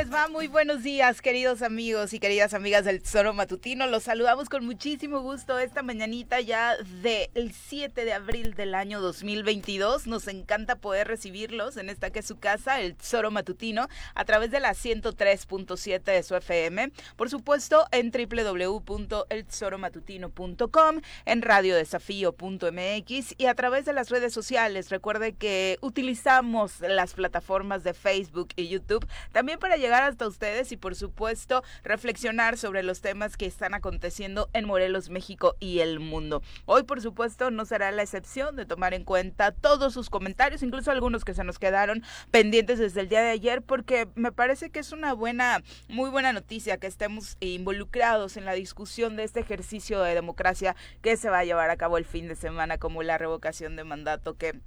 les va? Muy buenos días, queridos amigos y queridas amigas del Tesoro Matutino. Los saludamos con muchísimo gusto esta mañanita ya del 7 de abril del año 2022. Nos encanta poder recibirlos en esta que es su casa, el Tesoro Matutino, a través de la 103.7 de su FM. Por supuesto, en www.eltesoromatutino.com, en radiodesafío.mx y a través de las redes sociales. Recuerde que utilizamos las plataformas de Facebook y YouTube también para llegar hasta ustedes y por supuesto reflexionar sobre los temas que están aconteciendo en Morelos, México y el mundo. Hoy por supuesto no será la excepción de tomar en cuenta todos sus comentarios, incluso algunos que se nos quedaron pendientes desde el día de ayer porque me parece que es una buena, muy buena noticia que estemos involucrados en la discusión de este ejercicio de democracia que se va a llevar a cabo el fin de semana como la revocación de mandato que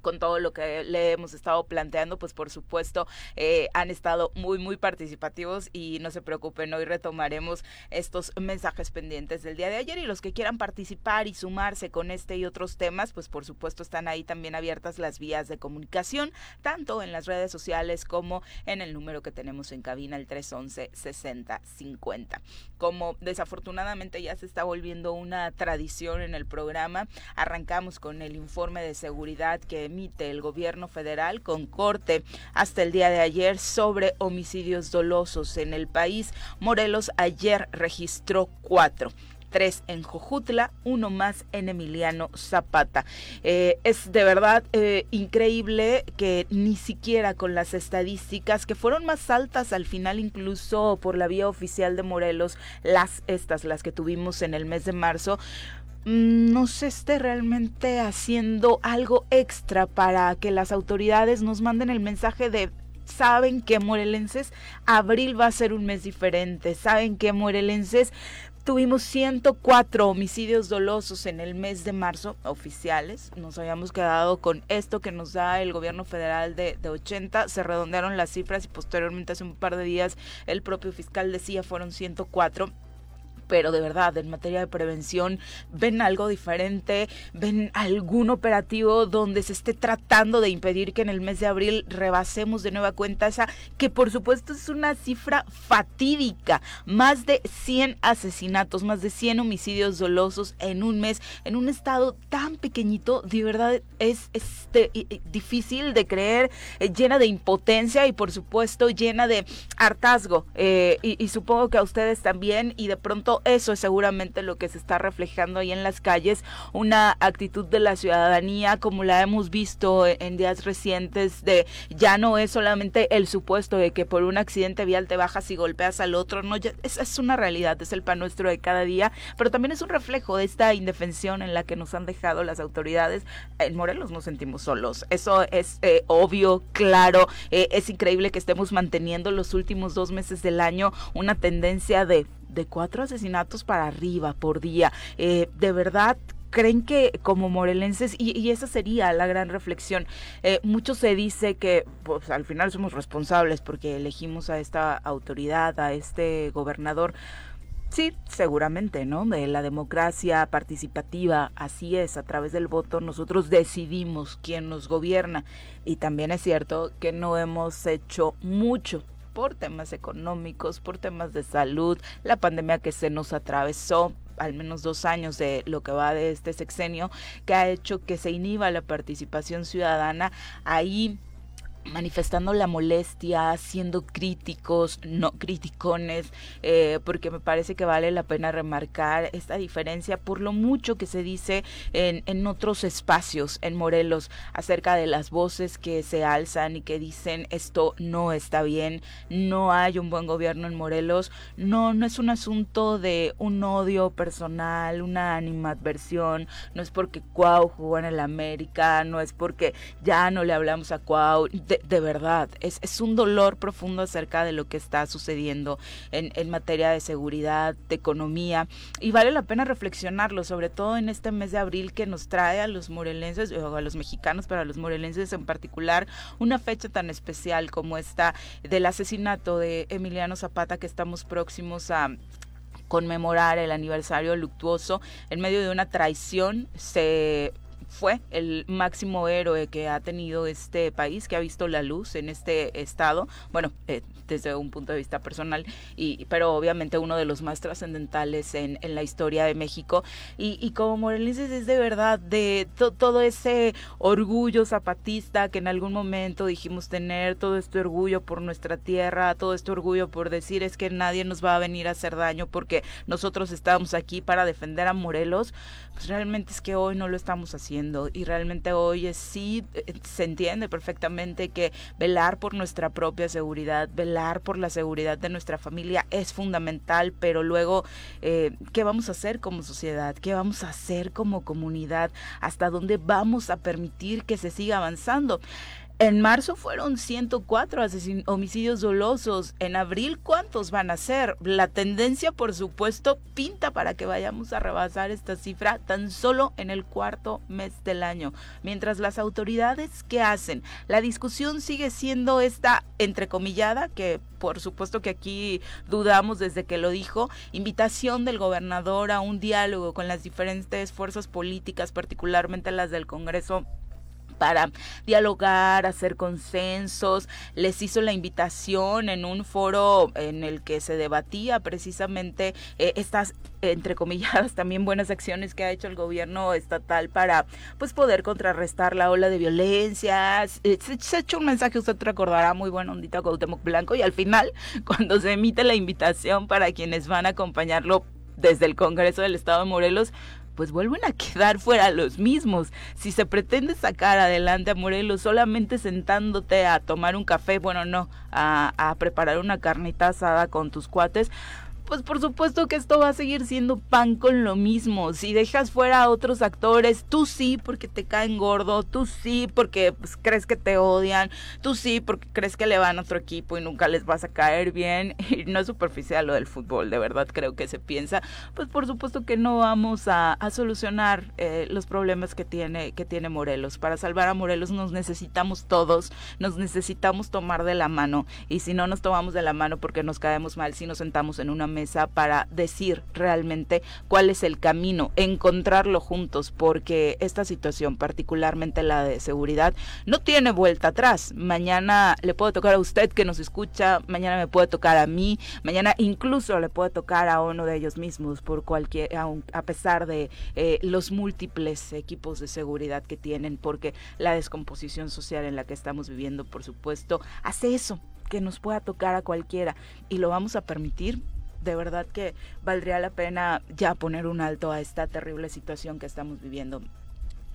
con todo lo que le hemos estado planteando, pues por supuesto eh, han estado muy, muy participativos y no se preocupen, hoy retomaremos estos mensajes pendientes del día de ayer y los que quieran participar y sumarse con este y otros temas, pues por supuesto están ahí también abiertas las vías de comunicación, tanto en las redes sociales como en el número que tenemos en cabina, el 311-6050. Como desafortunadamente ya se está volviendo una tradición en el programa, arrancamos con el informe de seguridad que emite el gobierno federal con corte hasta el día de ayer sobre homicidios dolosos en el país. Morelos ayer registró cuatro tres en Jojutla, uno más en Emiliano Zapata. Eh, es de verdad eh, increíble que ni siquiera con las estadísticas que fueron más altas al final incluso por la vía oficial de Morelos, las estas, las que tuvimos en el mes de marzo, no se esté realmente haciendo algo extra para que las autoridades nos manden el mensaje de saben que morelenses abril va a ser un mes diferente, saben que morelenses Tuvimos 104 homicidios dolosos en el mes de marzo oficiales. Nos habíamos quedado con esto que nos da el gobierno federal de, de, 80. Se redondearon las cifras y posteriormente hace un par de días el propio fiscal decía fueron 104 pero de verdad, en materia de prevención, ven algo diferente, ven algún operativo donde se esté tratando de impedir que en el mes de abril rebasemos de nueva cuenta esa, que por supuesto es una cifra fatídica, más de 100 asesinatos, más de 100 homicidios dolosos en un mes, en un estado tan pequeñito, de verdad es, difícil de creer, eh, llena de impotencia y por supuesto llena de hartazgo, eh, y supongo que a ustedes también, y de pronto eso es seguramente lo que se está reflejando ahí en las calles, una actitud de la ciudadanía como la hemos visto en días recientes de ya no es solamente el supuesto de que por un accidente vial te bajas y golpeas al otro, no, ya, es, es una realidad, es el pan nuestro de cada día, pero también es un reflejo de esta indefensión en la que nos han dejado las autoridades. En Morelos nos sentimos solos, eso es eh, obvio, claro, eh, es increíble que estemos manteniendo los últimos dos meses del año una tendencia de de cuatro asesinatos para arriba por día. Eh, de verdad creen que como morelenses, y, esa sería la gran reflexión, eh, mucho se dice que pues, al final somos responsables porque elegimos a esta autoridad, a este gobernador. Sí, seguramente, ¿no? De la democracia participativa, así es, a través del voto nosotros decidimos quién nos gobierna. Y también es cierto que no hemos hecho mucho por temas económicos, por temas de salud, la pandemia que se nos atravesó, al menos dos años de lo que va de este sexenio, que ha hecho que se inhiba la participación ciudadana. Ahí manifestando la molestia, siendo críticos, no criticones, eh, porque me parece que vale la pena remarcar esta diferencia por lo mucho que se dice en, en otros espacios en Morelos acerca de las voces que se alzan y que dicen esto no está bien, no hay un buen gobierno en Morelos, no, no es un asunto de un odio personal, una animadversión, no es porque Cuau jugó en el América, no es porque ya no le hablamos a Cuau, de, verdad, es, es, un dolor profundo acerca de lo que está sucediendo en, en, materia de seguridad, de economía, y vale la pena reflexionarlo, sobre todo en este mes de abril que nos trae a los morelenses, o a los mexicanos, pero a los morelenses en particular, una fecha tan especial como esta del asesinato de Emiliano Zapata que estamos próximos a conmemorar el aniversario luctuoso. En medio de una traición se fue el máximo héroe que ha tenido este país, que ha visto la luz en este estado. Bueno, eh, desde un punto de vista personal, y, pero obviamente uno de los más trascendentales en, la historia de México. Y, como morelenses es de verdad de todo ese orgullo zapatista que en algún momento dijimos tener, todo este orgullo por nuestra tierra, todo este orgullo por decir es que nadie nos va a venir a hacer daño porque nosotros estamos aquí para defender a Morelos, pues realmente es que hoy no lo estamos haciendo y realmente hoy es, sí eh, se entiende perfectamente que velar por nuestra propia seguridad, velar por la seguridad de nuestra familia es fundamental, pero luego, eh, ¿qué vamos a hacer como sociedad? ¿Qué vamos a hacer como comunidad? ¿Hasta dónde vamos a permitir que se siga avanzando? En marzo fueron 104 homicidios dolosos. En abril, ¿cuántos van a ser? La tendencia, por supuesto, pinta para que vayamos a rebasar esta cifra tan solo en el cuarto mes del año. Mientras las autoridades, ¿qué hacen? La discusión sigue siendo esta entrecomillada, que por supuesto que aquí dudamos desde que lo dijo, invitación del gobernador a un diálogo con las diferentes fuerzas políticas, particularmente las del Congreso para dialogar, hacer consensos. Les hizo la invitación en un foro en el que se debatía precisamente eh, estas entre comillas también buenas acciones que ha hecho el gobierno estatal para pues poder contrarrestar la ola de violencia. Se, ha hecho un mensaje, usted recordará, muy bueno, ondita Cuauhtémoc Blanco y al final cuando se emite la invitación para quienes van a acompañarlo desde el Congreso del Estado de Morelos, pues vuelven a quedar fuera los mismos. Si se pretende sacar adelante a Morelos solamente sentándote a tomar un café, bueno, no, a, a preparar una carnita asada con tus cuates, pues por supuesto que esto va a seguir siendo pan con lo mismo. Si dejas fuera a otros actores, tú sí porque te caen gordo, tú sí porque pues, crees que te odian, tú sí porque crees que le van a otro equipo y nunca les vas a caer bien. Y no es superficial lo del fútbol, de verdad creo que se piensa. Pues por supuesto que no vamos a, solucionar eh, los problemas que tiene, que tiene Morelos. Para salvar a Morelos nos necesitamos todos, nos necesitamos tomar de la mano. Y si no nos tomamos de la mano porque nos caemos mal, si nos sentamos en una mesa, para decir realmente cuál es el camino, encontrarlo juntos, porque esta situación, particularmente la de seguridad, no tiene vuelta atrás. Mañana le puede tocar a usted que nos escucha, mañana me puede tocar a mí, mañana incluso le puede tocar a uno de ellos mismos, por cualquier, a pesar de eh, los múltiples equipos de seguridad que tienen, porque la descomposición social en la que estamos viviendo, por supuesto, hace eso que nos pueda tocar a cualquiera y lo vamos a permitir de verdad que valdría la pena ya poner un alto a esta terrible situación que estamos viviendo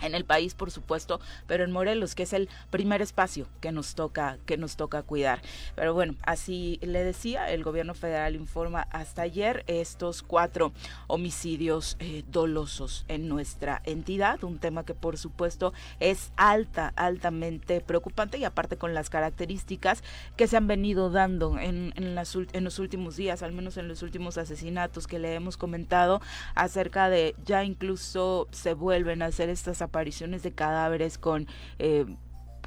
en el país por supuesto pero en Morelos que es el primer espacio que nos toca que nos toca cuidar. Pero bueno así le decía el gobierno federal informa hasta ayer estos cuatro homicidios eh, dolosos en nuestra entidad un tema que por supuesto es alta altamente preocupante y aparte con las características que se han venido dando en, en, las, en los últimos días al menos en los últimos asesinatos que le hemos comentado acerca de ya incluso se vuelven a hacer estas apariciones de cadáveres con eh,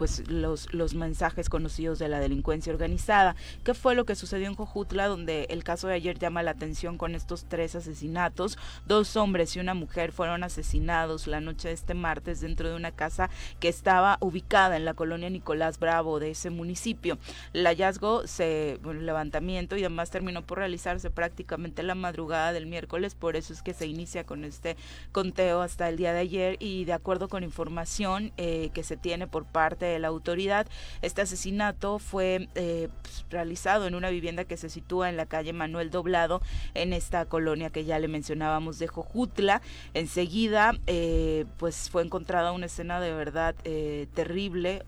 pues los, los mensajes conocidos de la delincuencia organizada. ¿Qué fue lo que sucedió en Jojutla, donde el caso de ayer llama la atención con estos tres asesinatos? Dos hombres y una mujer fueron asesinados la noche de este martes dentro de una casa que estaba ubicada en la colonia Nicolás Bravo de ese municipio. El hallazgo, se, levantamiento y además terminó por realizarse prácticamente la madrugada del miércoles, por eso es que se inicia con este conteo hasta el día de ayer y de acuerdo con información eh, que se tiene por parte de la autoridad. Este asesinato fue eh, pues, realizado en una vivienda que se sitúa en la calle Manuel Doblado, en esta colonia que ya le mencionábamos de Jojutla. Enseguida, eh, pues fue encontrada una escena de verdad eh, terrible.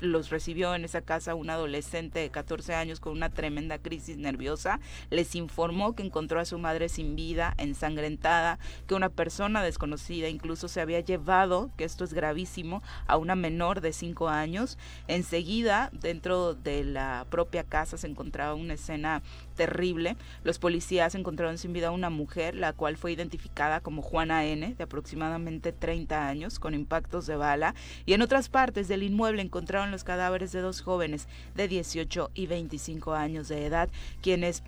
los recibió en esa casa un adolescente de 14 años con una tremenda crisis nerviosa. Les informó que encontró a su madre sin vida, ensangrentada, que una persona desconocida incluso se había llevado, que esto es gravísimo, a una menor de 5 años. Enseguida, dentro de la propia casa se encontraba una escena terrible. Los policías encontraron sin vida a una mujer, la cual fue identificada como Juana N, de aproximadamente 30 años, con impactos de bala. Y en otras partes del inmueble encontraron los cadáveres de dos jóvenes de 18 y 25 años de edad, quienes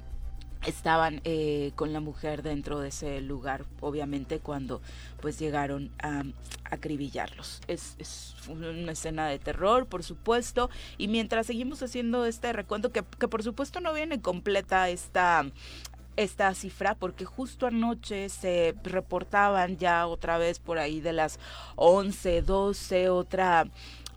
estaban eh, con la mujer dentro de ese lugar, obviamente cuando pues llegaron a, acribillarlos. Es, es, una escena de terror, por supuesto, y mientras seguimos haciendo este recuento, que, que por supuesto no viene completa esta esta cifra porque justo anoche se reportaban ya otra vez por ahí de las 11, 12, otra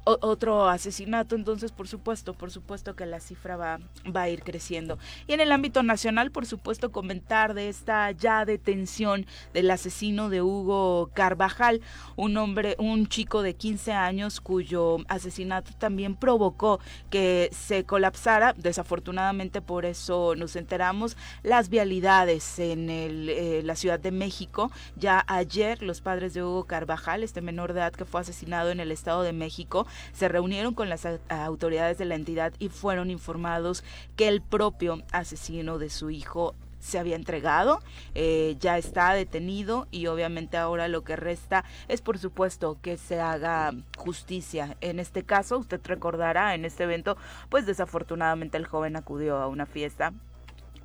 otro asesinato, entonces por supuesto, por supuesto que la cifra va, va a ir creciendo. Y en el ámbito nacional, por supuesto, comentar de esta ya detención del asesino de Hugo Carvajal, un hombre, un chico de 15 años cuyo asesinato también provocó que se colapsara, desafortunadamente por eso nos enteramos, las vialidades en el, eh, la Ciudad de México. Ya ayer los padres de Hugo Carvajal, este menor de edad que fue asesinado en el Estado de México, se reunieron con las autoridades de la entidad y fueron informados que el propio asesino de su hijo se había entregado, eh, ya está detenido y obviamente ahora lo que resta es por supuesto que se haga justicia. En este caso, usted recordará, en este evento, pues desafortunadamente el joven acudió a una fiesta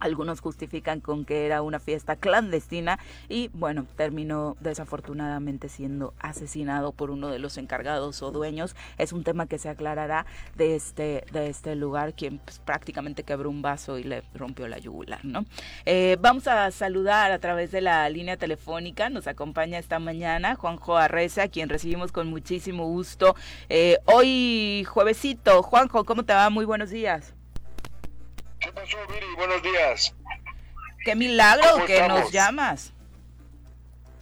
algunos justifican con que era una fiesta clandestina y bueno, terminó desafortunadamente siendo asesinado por uno de los encargados o dueños. Es un tema que se aclarará de este, de este lugar, quien pues, prácticamente quebró un vaso y le rompió la yugular, ¿no? Eh, vamos a saludar a través de la línea telefónica, nos acompaña esta mañana Juanjo Arreza, quien recibimos con muchísimo gusto. Eh, hoy juevesito, Juanjo, ¿cómo te va? Muy buenos días. ¿Qué pasó, Viri? Buenos días. Qué milagro que nos llamas.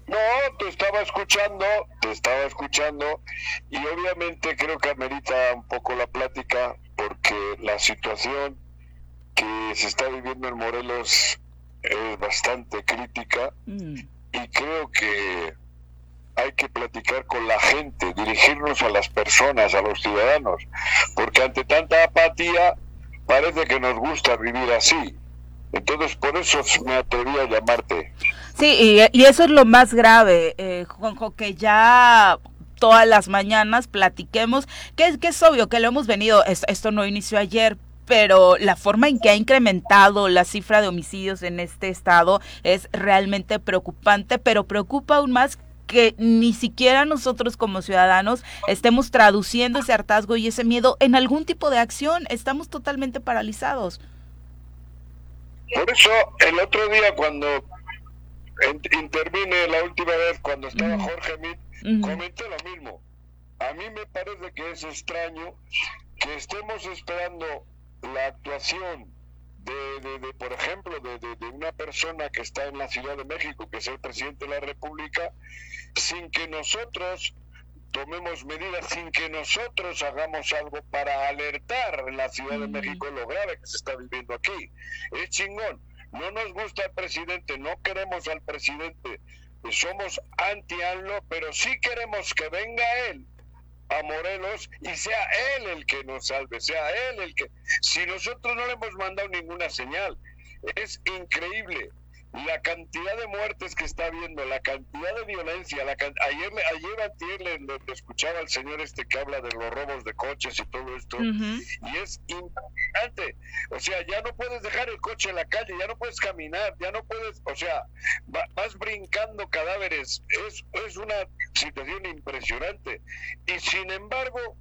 No, te estaba escuchando, te estaba escuchando y obviamente creo que amerita un poco la plática porque la situación que se está viviendo en Morelos es bastante crítica mm. y creo que hay que platicar con la gente, dirigirnos a las personas, a los ciudadanos, porque ante tanta apatía parece que nos gusta vivir así. Entonces, por eso me atreví a llamarte. Sí, y, eso es lo más grave, eh, Juanjo, que ya todas las mañanas platiquemos, que, que es obvio que lo hemos venido, esto no inició ayer, pero la forma en que ha incrementado la cifra de homicidios en este estado es realmente preocupante, pero preocupa aún más que ni siquiera nosotros como ciudadanos estemos traduciendo ese hartazgo y ese miedo en algún tipo de acción. Estamos totalmente paralizados. Por eso el otro día cuando intervine la última vez cuando estaba Jorge Mit, comenté lo mismo. A mí me parece que es extraño que estemos esperando la actuación de, de, por ejemplo, de, de, una persona que está en la Ciudad de México, que es el presidente de la República, sin que nosotros tomemos medidas, sin que nosotros hagamos algo para alertar en la Ciudad de México lo grave que se está viviendo aquí. Es chingón. No nos gusta el presidente, no queremos al presidente, somos anti-ANLO, pero sí queremos que venga él a Morelos y sea él el que nos salve, sea él el que... Si nosotros no le hemos mandado ninguna señal, es increíble la cantidad de muertes que está habiendo, la cantidad de violencia, la ayer, ayer antier le, escuchaba al señor este que habla de los robos de coches y todo esto, y es impresionante, o sea, ya no puedes dejar el coche en la calle, ya no puedes caminar, ya no puedes, o sea, vas brincando cadáveres, es, es una situación impresionante, y sin embargo,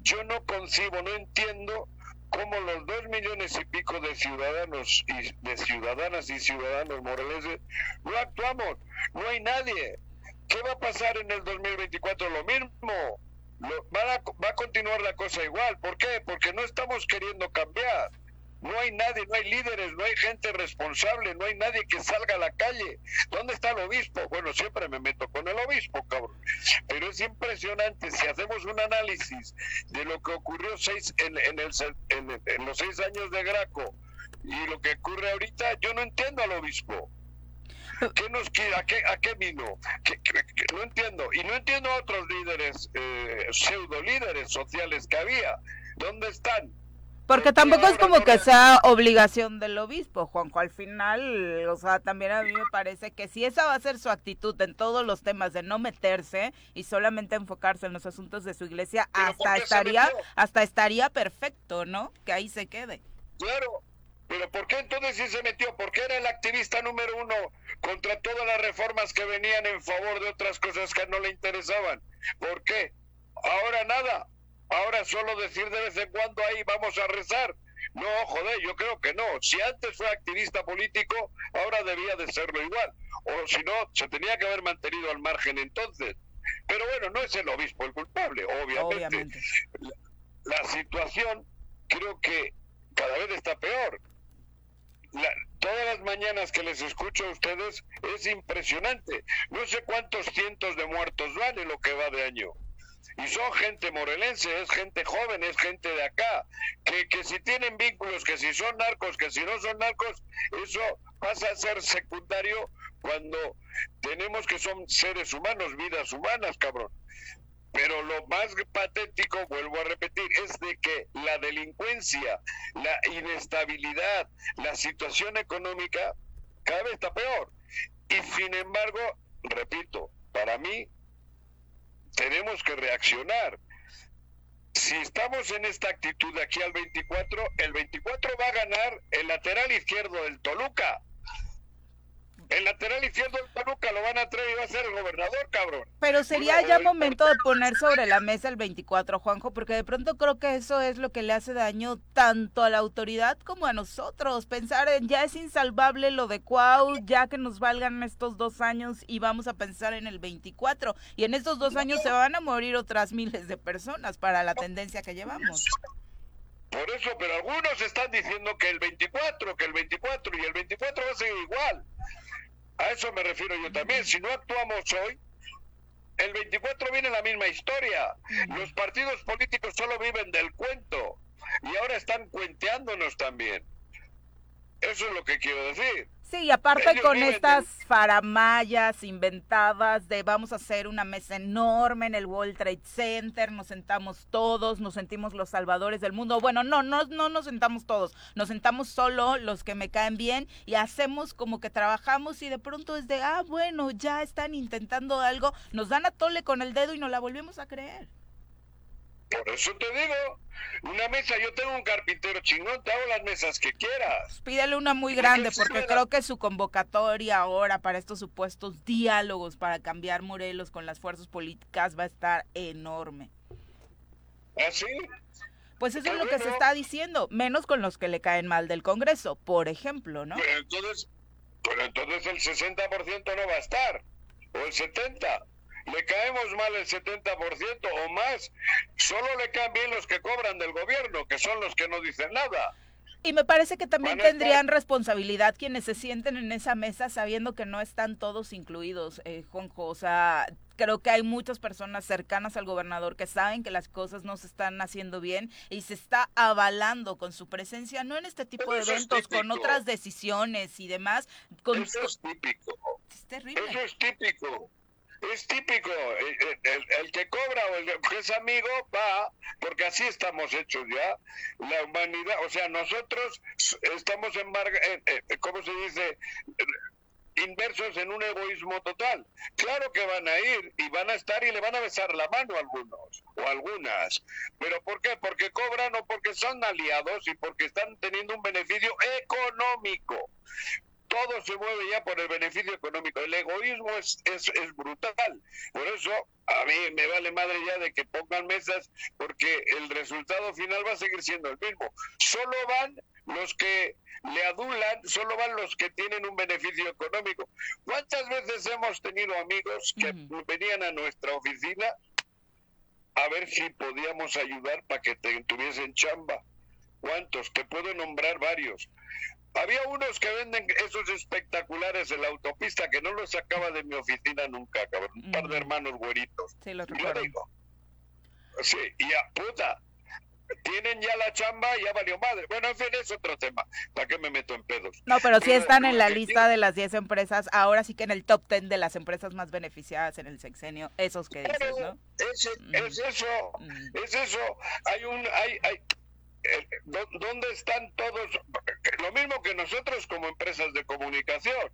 yo no concibo, no entiendo como los dos millones y pico de ciudadanos y de ciudadanas y ciudadanos moraleses no actuamos, no hay nadie. ¿Qué va a pasar en el 2024? Lo mismo. va, va a continuar la cosa igual. ¿Por qué? Porque no estamos queriendo cambiar. No hay nadie, no hay líderes, no hay gente responsable, no hay nadie que salga a la calle. ¿Dónde está el obispo? Bueno, siempre me meto con el obispo, cabrón. Pero es impresionante si hacemos un análisis de lo que ocurrió seis, en, en, el, en, los seis años de Graco y lo que ocurre ahorita, yo no entiendo al obispo. ¿Qué nos? ¿A qué, a qué vino? no entiendo. Y no entiendo a otros líderes, eh, pseudo líderes sociales que había. ¿Dónde están? Porque tampoco es como que sea obligación del obispo, Juanjo. Al final, o sea, también a mí me parece que si esa va a ser su actitud en todos los temas de no meterse y solamente enfocarse en los asuntos de su iglesia, hasta estaría, hasta estaría perfecto, ¿no? Que ahí se quede. Claro, pero ¿por qué entonces sí se metió, porque era el activista número uno contra todas las reformas que venían en favor de otras cosas que no le interesaban. ¿Por qué? Ahora nada. Ahora solo decir de vez en cuando ahí vamos a rezar. No, joder, yo creo que no. Si antes fue activista político, ahora debía de serlo igual. O si no, se tenía que haber mantenido al margen entonces. Pero bueno, no es el obispo el culpable, obviamente. La, situación creo que cada vez está peor. todas las mañanas que les escucho a ustedes es impresionante. No sé cuántos cientos de muertos van en lo que va de año. Y son gente morelense, es gente joven, es gente de acá, que, que si tienen vínculos, que si son narcos, que si no son narcos, eso pasa a ser secundario cuando tenemos que son seres humanos, vidas humanas, cabrón. Pero lo más patético, vuelvo a repetir, es de que la delincuencia, la inestabilidad, la situación económica cada vez está peor. Y sin embargo, repito, para mí tenemos que reaccionar. Si estamos en esta actitud aquí al 24, el 24 va a ganar el lateral izquierdo del Toluca. El lateral izquierdo del Toluca lo van a traer y va a ser el gobernador, cabrón. Pero sería ya momento de poner sobre la mesa el 24, Juanjo, porque de pronto creo que eso es lo que le hace daño tanto a la autoridad como a nosotros. Pensar en ya es insalvable lo de Cuau, ya que nos valgan estos dos años y vamos a pensar en el 24. Y en estos dos años se van a morir otras miles de personas para la tendencia que llevamos. Por eso, pero algunos están diciendo que el 24, que el 24 y el 24 va a ser igual. A eso me refiero yo también. Si no actuamos hoy, el 24 viene la misma historia. Los partidos políticos solo viven del cuento y ahora están cuenteándonos también. Eso es lo que quiero decir. Sí, y aparte con estas faramayas inventadas de vamos a hacer una mesa enorme en el World Trade Center, nos sentamos todos, nos sentimos los salvadores del mundo. Bueno, no, no, no nos sentamos todos, nos sentamos solo los que me caen bien y hacemos como que trabajamos y de pronto es de, ah, bueno, ya están intentando algo, nos dan a tole con el dedo y nos la volvemos a creer. Por eso te digo, una mesa, yo tengo un carpintero chingón, te hago las mesas que quieras. Pídele una muy grande, porque creo que su convocatoria ahora para estos supuestos diálogos para cambiar Morelos con las fuerzas políticas va a estar enorme. ¿Ah, sí? Pues eso es lo que se está diciendo, menos con los que le caen mal del Congreso, por ejemplo, ¿no? Pero entonces, pero entonces el 60% no va a estar, o el 70% le caemos mal el 70% o más, solo le caen bien los que cobran del gobierno, que son los que no dicen nada. Y me parece que también tendrían responsabilidad quienes se sienten en esa mesa sabiendo que no están todos incluidos, eh, Jonjo. O sea, creo que hay muchas personas cercanas al gobernador que saben que las cosas no se están haciendo bien y se está avalando con su presencia, no en este tipo de eventos, con otras decisiones y demás. Con, eso es típico. Es terrible. Eso es típico es típico, el, que cobra o el que es amigo va, porque así estamos hechos ya, la humanidad, o sea, nosotros estamos en, ¿cómo se dice? inversos en un egoísmo total. Claro que van a ir y van a estar y le van a besar la mano a algunos o algunas. ¿Pero por qué? Porque cobran o porque son aliados y porque están teniendo un beneficio económico todo se mueve ya por el beneficio económico. El egoísmo es, es, es, brutal. Por eso a mí me vale madre ya de que pongan mesas porque el resultado final va a seguir siendo el mismo. Solo van los que le adulan, solo van los que tienen un beneficio económico. ¿Cuántas veces hemos tenido amigos que venían a nuestra oficina a ver si podíamos ayudar para que te tuviesen chamba? ¿Cuántos? Te puedo nombrar varios. Había unos que venden esos espectaculares en la autopista que no los sacaba de mi oficina nunca, cabrón. Un par de hermanos güeritos. Sí, lo recuerdo. Sí, y a puta, tienen ya la chamba y ya valió madre. Bueno, en fin, es otro tema. ¿Para qué me meto en pedos? No, pero sí están en la lista de las 10 empresas, ahora sí que en el top 10 de las empresas más beneficiadas en el sexenio, esos que dices, ¿no? Es, es eso, es eso. Hay un, hay, hay, ¿dónde están todos? Lo mismo que nosotros como empresas de comunicación.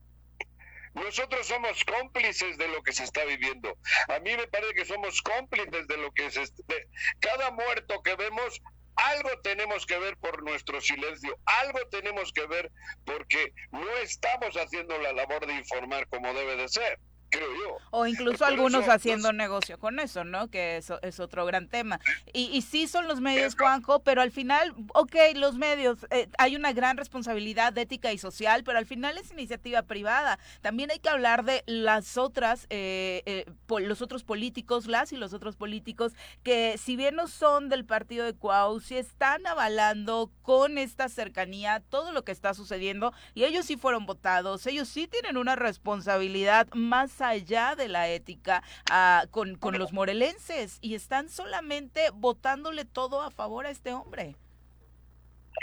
Nosotros somos cómplices de lo que se está viviendo. A mí me parece que somos cómplices de lo que se... De, cada muerto que vemos algo tenemos que ver por nuestro silencio, algo tenemos que ver porque no estamos haciendo la labor de informar como debe de ser creo yo. O incluso algunos haciendo negocio con eso, ¿no? Que eso es otro gran tema. Y, y sí son los medios, Juanjo, pero al final, ok, los medios, eh, hay una gran responsabilidad ética y social, pero al final es iniciativa privada. También hay que hablar de las otras, eh, eh, los otros políticos, las y los otros políticos, que si bien no son del partido de Cuau, sí están avalando con esta cercanía todo lo que está sucediendo y ellos sí fueron votados, ellos sí tienen una responsabilidad más allá de la ética ah, con, con los morelenses y están solamente votándole todo a favor a este hombre.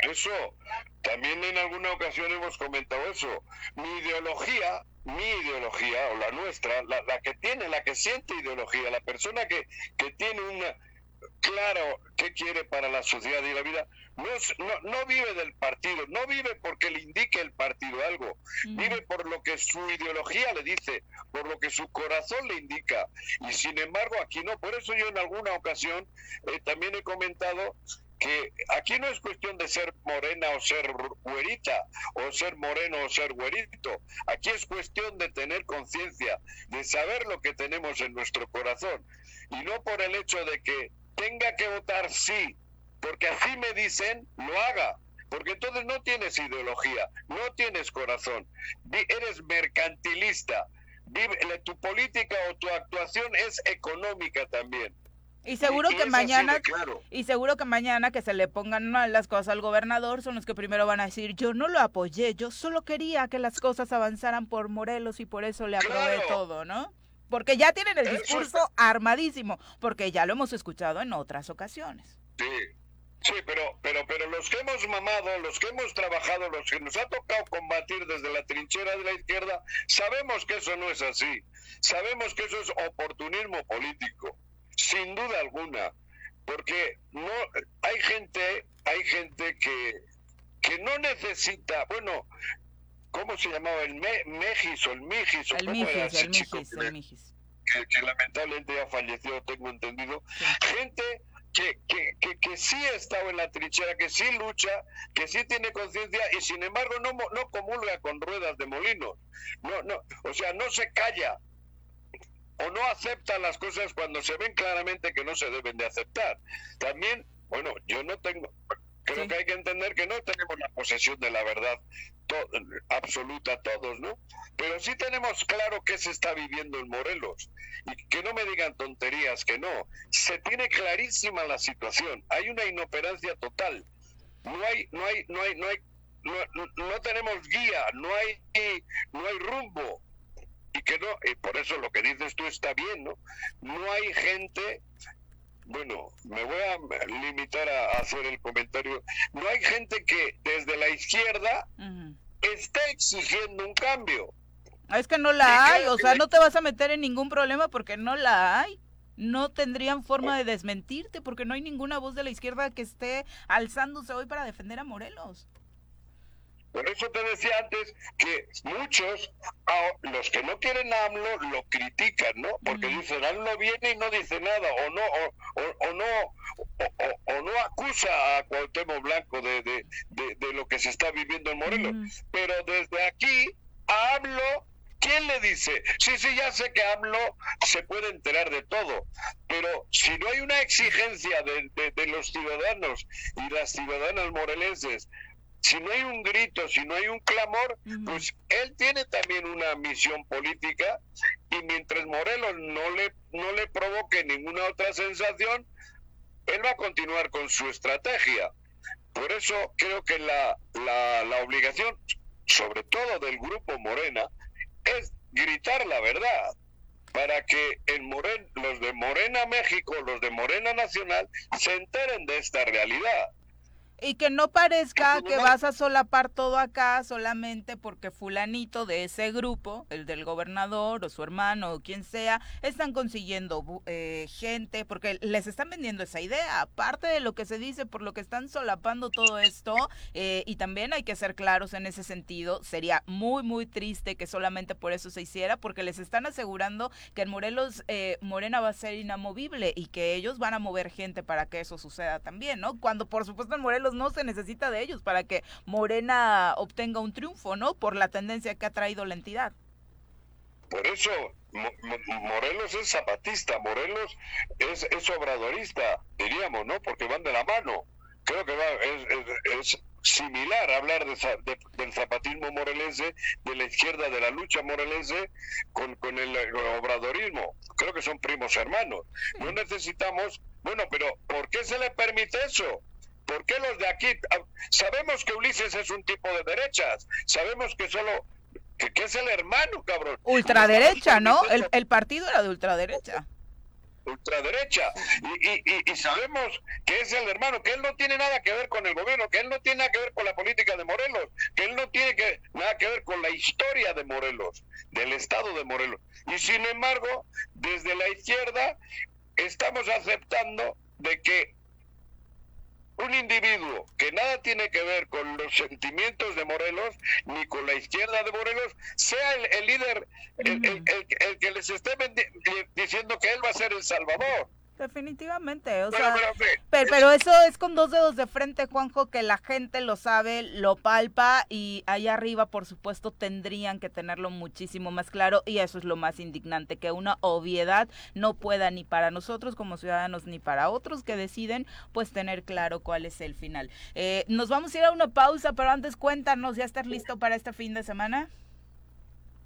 Eso, también en alguna ocasión hemos comentado eso. Mi ideología, mi ideología, o la nuestra, la, la que tiene, la que siente ideología, la persona que, que tiene una, claro qué quiere para la sociedad y la vida, no, no, vive del partido, no vive porque le indique el partido algo, vive por lo que su ideología le dice, por lo que su corazón le indica. Y sin embargo aquí no, por eso yo en alguna ocasión eh, también he comentado que aquí no es cuestión de ser morena o ser güerita, o ser moreno o ser güerito. Aquí es cuestión de tener conciencia, de saber lo que tenemos en nuestro corazón. Y no por el hecho de que tenga que votar sí, porque así me dicen, lo haga. Porque entonces no tienes ideología, no tienes corazón, eres mercantilista. Tu política o tu actuación es económica también. Y seguro que mañana, y seguro que mañana que se le pongan mal las cosas al gobernador son los que primero van a decir, yo no lo apoyé, yo solo quería que las cosas avanzaran por Morelos y por eso le aprobé todo, ¿no? Porque ya tienen el discurso armadísimo, porque ya lo hemos escuchado en otras ocasiones. Sí, sí, pero, pero, pero los que hemos mamado, los que hemos trabajado, los que nos ha tocado combatir desde la trinchera de la izquierda, sabemos que eso no es así. Sabemos que eso es oportunismo político, sin duda alguna. Porque no hay gente, hay gente que, que no necesita, bueno, ¿cómo se llamaba? El Me, Megis o el Mijis. El Mijis, el Mijis, el Mijis. Que, lamentablemente ya falleció, tengo entendido. Gente que, que, que, sí ha estado en la trinchera, que sí lucha, que sí tiene conciencia y sin embargo no, no comulga con ruedas de molino. No, no, o sea, no se calla o no acepta las cosas cuando se ven claramente que no se deben de aceptar. También, bueno, yo no tengo, creo que hay que entender que no tenemos la posesión de la verdad absoluta todos, ¿no? Pero sí tenemos claro que se está viviendo en Morelos y que no me digan tonterías, que no. Se tiene clarísima la situación. Hay una inoperancia total. No hay, no hay, no hay, no hay, no, tenemos guía, no hay, no hay rumbo y que no, y por eso lo que dices tú está bien, ¿no? No hay gente bueno, me voy a limitar a, hacer el comentario. No hay gente que desde la izquierda esté exigiendo un cambio. Es que no la hay, o sea, no te vas a meter en ningún problema porque no la hay. No tendrían forma de desmentirte porque no hay ninguna voz de la izquierda que esté alzándose hoy para defender a Morelos. Por eso te decía antes que muchos, los que no quieren a AMLO, lo critican, ¿no? Porque dicen, AMLO viene y no dice nada, o no, o, no, o, no acusa a Cuauhtémoc Blanco de, de, de, lo que se está viviendo en Morelos. Pero desde aquí, a AMLO ¿Quién le dice? Sí, sí, ya sé que AMLO se puede enterar de todo, pero si no hay una exigencia de, de, los ciudadanos y las ciudadanas morelenses si no hay un grito, si no hay un clamor, pues él tiene también una misión política y mientras Morelos no le, no le provoque ninguna otra sensación, él va a continuar con su estrategia. Por eso creo que la, la, la obligación, sobre todo del grupo Morena, es gritar la verdad para que en Moren, los de Morena México, los de Morena Nacional, se enteren de esta realidad Y que no parezca que vas a solapar todo acá solamente porque fulanito de ese grupo, el del gobernador o su hermano o quien sea, están consiguiendo eh, gente, porque les están vendiendo esa idea. Aparte de lo que se dice, por lo que están solapando todo esto, eh, y también hay que ser claros en ese sentido, sería muy, muy triste que solamente por eso se hiciera, porque les están asegurando que en Morelos eh, Morena va a ser inamovible y que ellos van a mover gente para que eso suceda también, ¿no? Cuando por supuesto en Morelos no se necesita de ellos para que Morena obtenga un triunfo, ¿no? Por la tendencia que ha traído la entidad. Por eso Morelos es zapatista, Morelos es, es obradorista, diríamos, ¿no? Porque van de la mano. Creo que va, es, es, similar hablar de, del zapatismo morelense, de la izquierda de la lucha morelense con, con el, obradorismo. Creo que son primos hermanos. No necesitamos, bueno, pero ¿por qué se le permite eso? ¿Por qué los de aquí? Ah, sabemos que Ulises es un tipo de derechas, sabemos que solo que, es el hermano, cabrón. Ultraderecha, ¿no? El, el partido era de ultraderecha ultraderecha y, y, sabemos que es el hermano, que él no tiene nada que ver con el gobierno, que él no tiene nada que ver con la política de Morelos, que él no tiene que, nada que ver con la historia de Morelos, del estado de Morelos. Y sin embargo, desde la izquierda estamos aceptando de que un individuo que nada tiene que ver con los sentimientos de Morelos ni con la izquierda de Morelos sea el, líder, el, el, que les esté diciendo que él va a ser el salvador. Definitivamente, o sea, pero, eso es con dos dedos de frente, Juanjo, que la gente lo sabe, lo palpa y ahí arriba, por supuesto, tendrían que tenerlo muchísimo más claro y eso es lo más indignante, que una obviedad no pueda ni para nosotros como ciudadanos ni para otros que deciden, pues tener claro cuál es el final. Eh, nos vamos a ir a una pausa, pero antes cuéntanos, ¿ya estás listo para este fin de semana?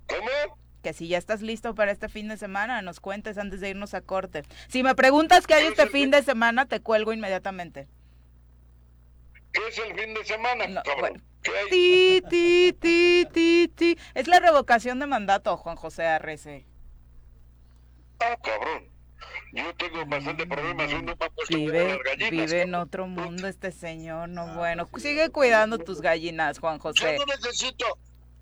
¿Cómo? Que si ya estás listo para este fin de semana, nos cuentes antes de irnos a corte. Si me preguntas qué hay este fin de semana, te cuelgo inmediatamente. ¿Qué es el fin de semana, Ti, ti, ti, ti, ti. Es la revocación de mandato, Juan José Arrece. Ah, cabrón. Yo tengo bastante problemas. Uno vive, vive en otro mundo este señor, no ah, bueno. Sigue cuidando tus gallinas, Juan José. Yo no necesito,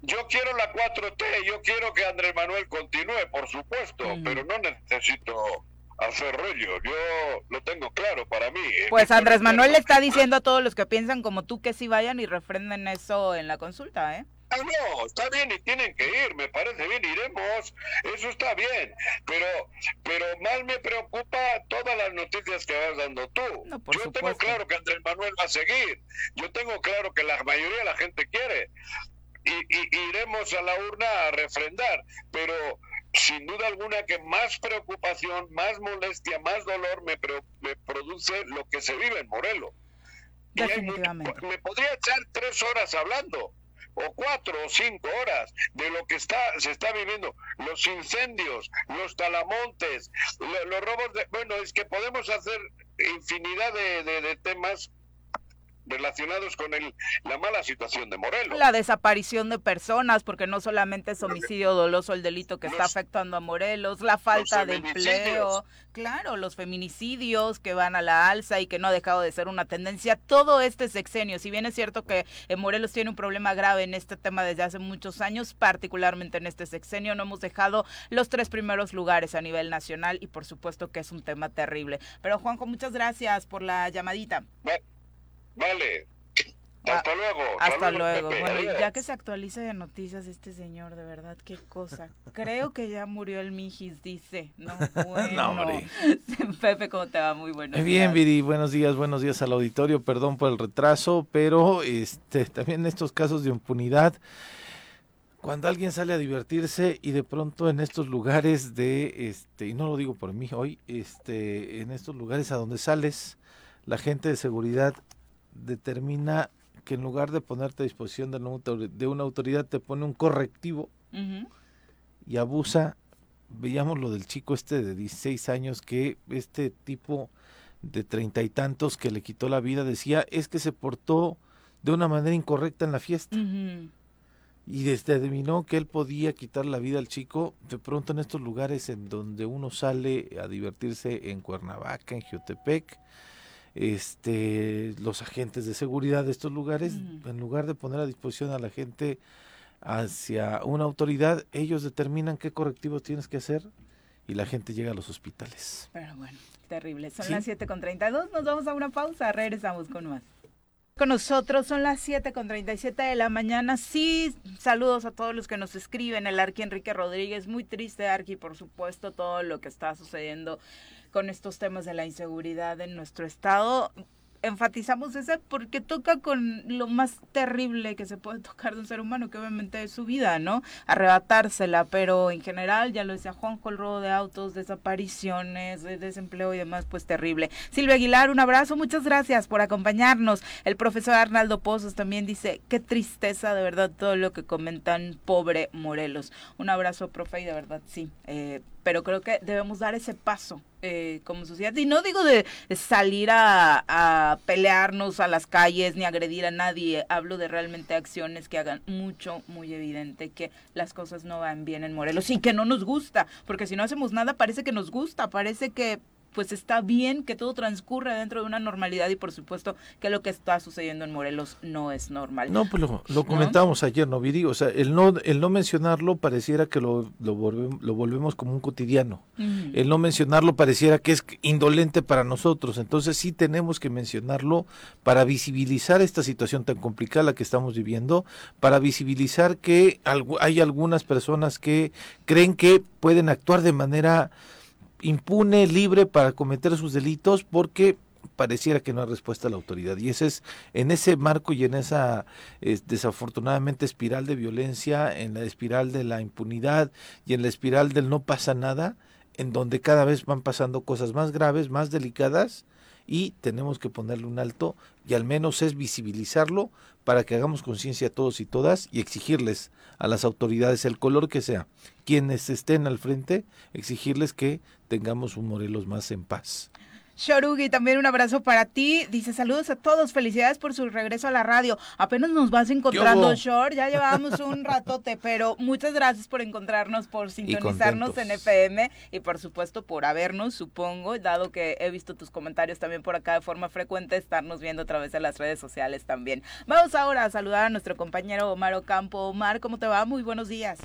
yo quiero la 4T, yo quiero que Andrés Manuel continúe, por supuesto, pero no necesito hacer rollo, yo lo tengo claro para mí. Pues Andrés Manuel le está diciendo a todos los que piensan como tú que sí vayan y refrenden eso en la consulta, ¿eh? Ah, no, está bien y tienen que ir, me parece bien, iremos, eso está bien, pero pero más me preocupa todas las noticias que vas dando tú. yo tengo claro que Andrés Manuel va a seguir, yo tengo claro que la mayoría de la gente quiere, y, iremos a la urna a refrendar, pero sin duda alguna que más preocupación, más molestia, más dolor me, me produce lo que se vive en Morelos. me podría echar tres horas hablando, o cuatro o cinco horas de lo que está se está viviendo, los incendios, los talamontes, los, robos de... Bueno, es que podemos hacer infinidad de temas relacionados con el, la mala situación de Morelos. La desaparición de personas, porque no solamente es homicidio doloso el delito que está afectando a Morelos, la falta de empleo, claro, los feminicidios que van a la alza y que no ha dejado de ser una tendencia, todo este sexenio, si bien es cierto que Morelos tiene un problema grave en este tema desde hace muchos años, particularmente en este sexenio, no hemos dejado los tres primeros lugares a nivel nacional y por supuesto que es un tema terrible. Pero Juanjo, muchas gracias por la llamadita. Vale. Ah, hasta luego. Hasta luego. Bueno, ya que se actualiza de noticias este señor, de verdad, qué cosa. Creo que ya murió el Mijis, dice. No, bueno. no, Pepe, ¿cómo te va? Muy bueno. Bien, Viri, buenos días, buenos días al auditorio. Perdón por el retraso, pero este también en estos casos de impunidad, cuando alguien sale a divertirse y de pronto en estos lugares de, este, y no lo digo por mí hoy, este, en estos lugares a donde sales, la gente de seguridad determina que en lugar de ponerte a disposición de una, autoridad te pone un correctivo y abusa. Veíamos lo del chico este de 16 años que este tipo de treinta y tantos que le quitó la vida decía es que se portó de una manera incorrecta en la fiesta. Y determinó que él podía quitar la vida al chico de pronto en estos lugares en donde uno sale a divertirse en Cuernavaca, en Jiotepec, este, los agentes de seguridad de estos lugares, en lugar de poner a disposición a la gente hacia una autoridad, ellos determinan qué correctivos tienes que hacer y la gente llega a los hospitales. Pero bueno, terrible. Son las 7.32, nos vamos a una pausa, regresamos con más. Con nosotros son las 7 con 37 de la mañana. Sí, saludos a todos los que nos escriben. El Arqui Enrique Rodríguez, muy triste, Arqui, por supuesto, todo lo que está sucediendo con estos temas de la inseguridad en nuestro estado enfatizamos ese porque toca con lo más terrible que se puede tocar de un ser humano, que obviamente es su vida, ¿no? Arrebatársela, pero en general, ya lo decía Juan el robo de autos, desapariciones, desempleo y demás, pues terrible. Silvia Aguilar, un abrazo, muchas gracias por acompañarnos. El profesor Arnaldo Pozos también dice, qué tristeza de verdad todo lo que comentan, pobre Morelos. Un abrazo, profe, y de verdad sí, eh, pero creo que debemos dar ese paso eh, como sociedad. Y no digo de salir a, pelearnos a las calles ni agredir a nadie, hablo de realmente acciones que hagan mucho, muy evidente que las cosas no van bien en Morelos y que no nos gusta, porque si no hacemos nada parece que nos gusta, parece que pues está bien que todo transcurra dentro de una normalidad y por supuesto que lo que está sucediendo en Morelos no es normal. No, pues lo, lo comentábamos ayer, ¿no, Viri? O sea, el no, el no mencionarlo pareciera que lo, lo, volvemos, lo volvemos como un cotidiano. El no mencionarlo pareciera que es indolente para nosotros. Entonces sí tenemos que mencionarlo para visibilizar esta situación tan complicada la que estamos viviendo, para visibilizar que hay algunas personas que creen que pueden actuar de manera impune, libre para cometer sus delitos porque pareciera que no hay respuesta a la autoridad. Y ese es en ese marco y en esa desafortunadamente espiral de violencia, en la espiral de la impunidad y en la espiral del no pasa nada, en donde cada vez van pasando cosas más graves, más delicadas y tenemos que ponerle un alto y al menos es visibilizarlo para que hagamos conciencia todos y todas y exigirles a las autoridades, el color que sea, quienes estén al frente, exigirles que tengamos un Morelos más en paz. Shorugi, también un abrazo para ti. Dice saludos a todos, felicidades por su regreso a la radio. Apenas nos vas encontrando, Shor, ya llevamos un ratote, pero muchas gracias por encontrarnos, por sintonizarnos en FM y por supuesto por habernos, supongo, dado que he visto tus comentarios también por acá de forma frecuente, estarnos viendo a través de las redes sociales también. Vamos ahora a saludar a nuestro compañero Omar Ocampo. Omar, ¿cómo te va? Muy buenos días.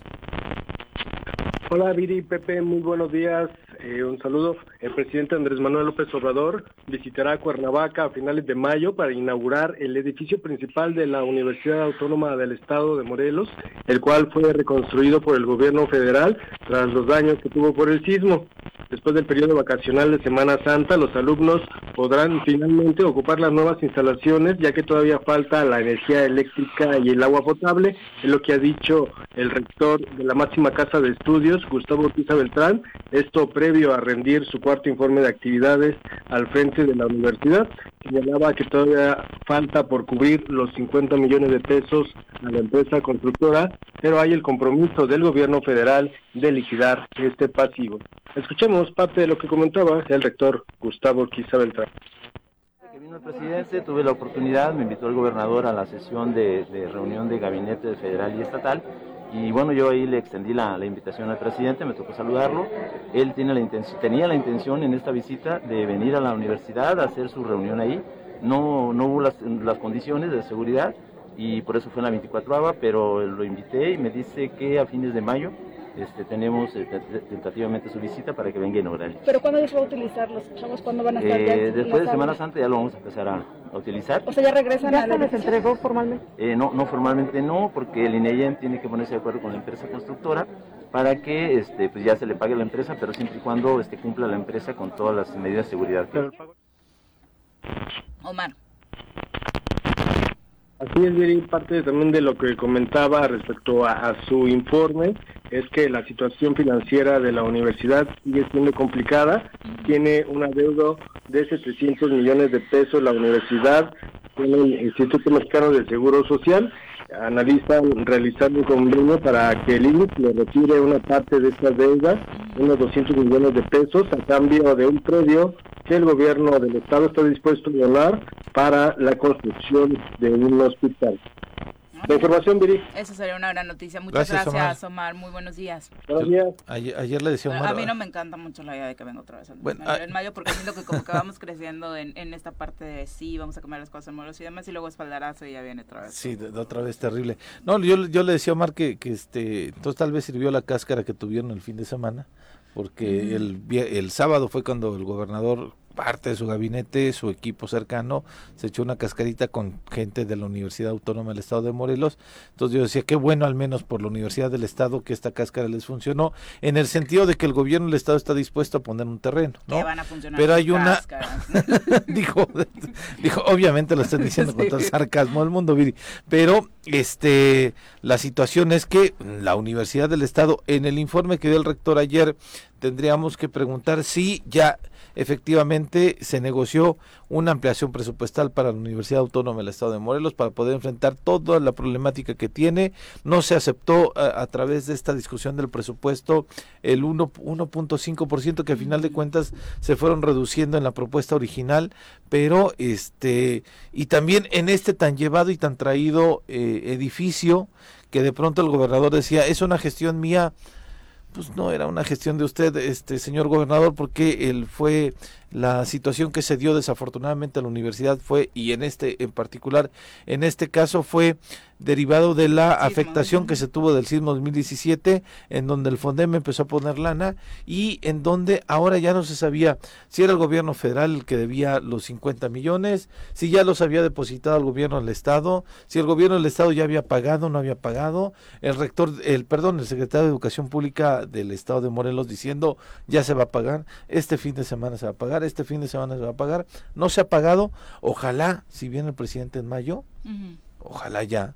Hola Viri, Pepe, muy buenos días. Eh, un saludo. El presidente Andrés Manuel López Obrador visitará Cuernavaca a finales de mayo para inaugurar el edificio principal de la Universidad Autónoma del Estado de Morelos, el cual fue reconstruido por el gobierno federal tras los daños que tuvo por el sismo. Después del periodo vacacional de Semana Santa, los alumnos podrán finalmente ocupar las nuevas instalaciones, ya que todavía falta la energía eléctrica y el agua potable, es lo que ha dicho el rector de la máxima casa de estudios, Gustavo Ortiz Beltrán, esto previo a rendir su cuarto informe de actividades al frente de la universidad. Señalaba que todavía falta por cubrir los 50 millones de pesos a la empresa constructora, pero hay el compromiso del gobierno federal de liquidar este pasivo. Escuchemos parte de lo que comentaba el rector Gustavo Ortiz Beltrán vino el presidente, tuve la oportunidad, me invitó el gobernador a la sesión de reunión de gabinete federal y estatal y bueno, yo ahí le extendí la, invitación al presidente, me tocó saludarlo. Él tiene la tenía la intención en esta visita de venir a la universidad a hacer su reunión ahí. No, no hubo las, las condiciones de seguridad y por eso fue en la 24 pero lo invité y me dice que a fines de mayo este, tenemos eh, tentativamente su visita para que venga a inaugurar. ¿Pero cuándo va a utilizarlos? ¿Sabemos cuándo van a estar eh, Después de Semana Santa ya lo vamos a empezar a, utilizar. O sea, ya regresan ¿Ya se les entregó formalmente? Eh, no, no formalmente no, porque el INEYEM tiene que ponerse de acuerdo con la empresa constructora para que este, pues ya se le pague a la empresa, pero siempre y cuando este, cumpla la empresa con todas las medidas de seguridad. Omar. Así es, parte también de lo que comentaba respecto a, su informe, es que la situación financiera de la universidad sigue siendo complicada. Tiene un adeudo de 700 millones de pesos la universidad con el Instituto Mexicano del Seguro Social. Analizan realizar un convenio para que el INSS le retire una parte de estas deudas, unos 200 millones de pesos, a cambio de un predio que el gobierno del estado está dispuesto a donar para la construcción de un hospital. La información, Viri. Eso sería una gran noticia. Muchas gracias, Omar. Muy buenos días. Buenos días. Ayer, le decía Omar. A, mí no me encanta mucho la idea de que venga otra vez en, ah, mayo, porque siento que como que vamos creciendo en, en, esta parte de sí, vamos a cambiar las cosas en moros y demás, y luego espaldarazo y ya viene otra vez. Sí, de, otra vez terrible. No, yo, yo le decía a Omar que, que este, entonces tal vez sirvió la cáscara que tuvieron el fin de semana, porque el, el sábado fue cuando el gobernador parte de su gabinete, su equipo cercano, se echó una cascarita con gente de la Universidad Autónoma del Estado de Morelos. Entonces yo decía, qué bueno al menos por la Universidad del Estado que esta cáscara les funcionó, en el sentido de que el gobierno del Estado está dispuesto a poner un terreno. ¿no? van a funcionar Pero hay una... dijo, dijo, obviamente lo están diciendo con todo el sarcasmo del mundo, Viri. Pero este, la situación es que la Universidad del Estado, en el informe que dio el rector ayer, tendríamos que preguntar si ya efectivamente se negoció una ampliación presupuestal para la Universidad Autónoma del Estado de Morelos para poder enfrentar toda la problemática que tiene. No se aceptó a, través de esta discusión del presupuesto el 1.5% que a final de cuentas se fueron reduciendo en la propuesta original, pero este y también en este tan llevado y tan traído eh, edificio que de pronto el gobernador decía, es una gestión mía pues no era una gestión de usted, este señor gobernador, porque él fue la situación que se dio desafortunadamente a la universidad fue y en este en particular en este caso fue derivado de la afectación que se tuvo del sismo 2017 en donde el Fondem empezó a poner lana y en donde ahora ya no se sabía si era el gobierno federal el que debía los 50 millones, si ya los había depositado el gobierno del estado, si el gobierno del estado ya había pagado o no había pagado, el rector el perdón, el secretario de Educación Pública del estado de Morelos diciendo ya se va a pagar, este fin de semana se va a pagar este fin de semana se va a pagar, no se ha pagado, ojalá, si viene el presidente en mayo, ojalá ya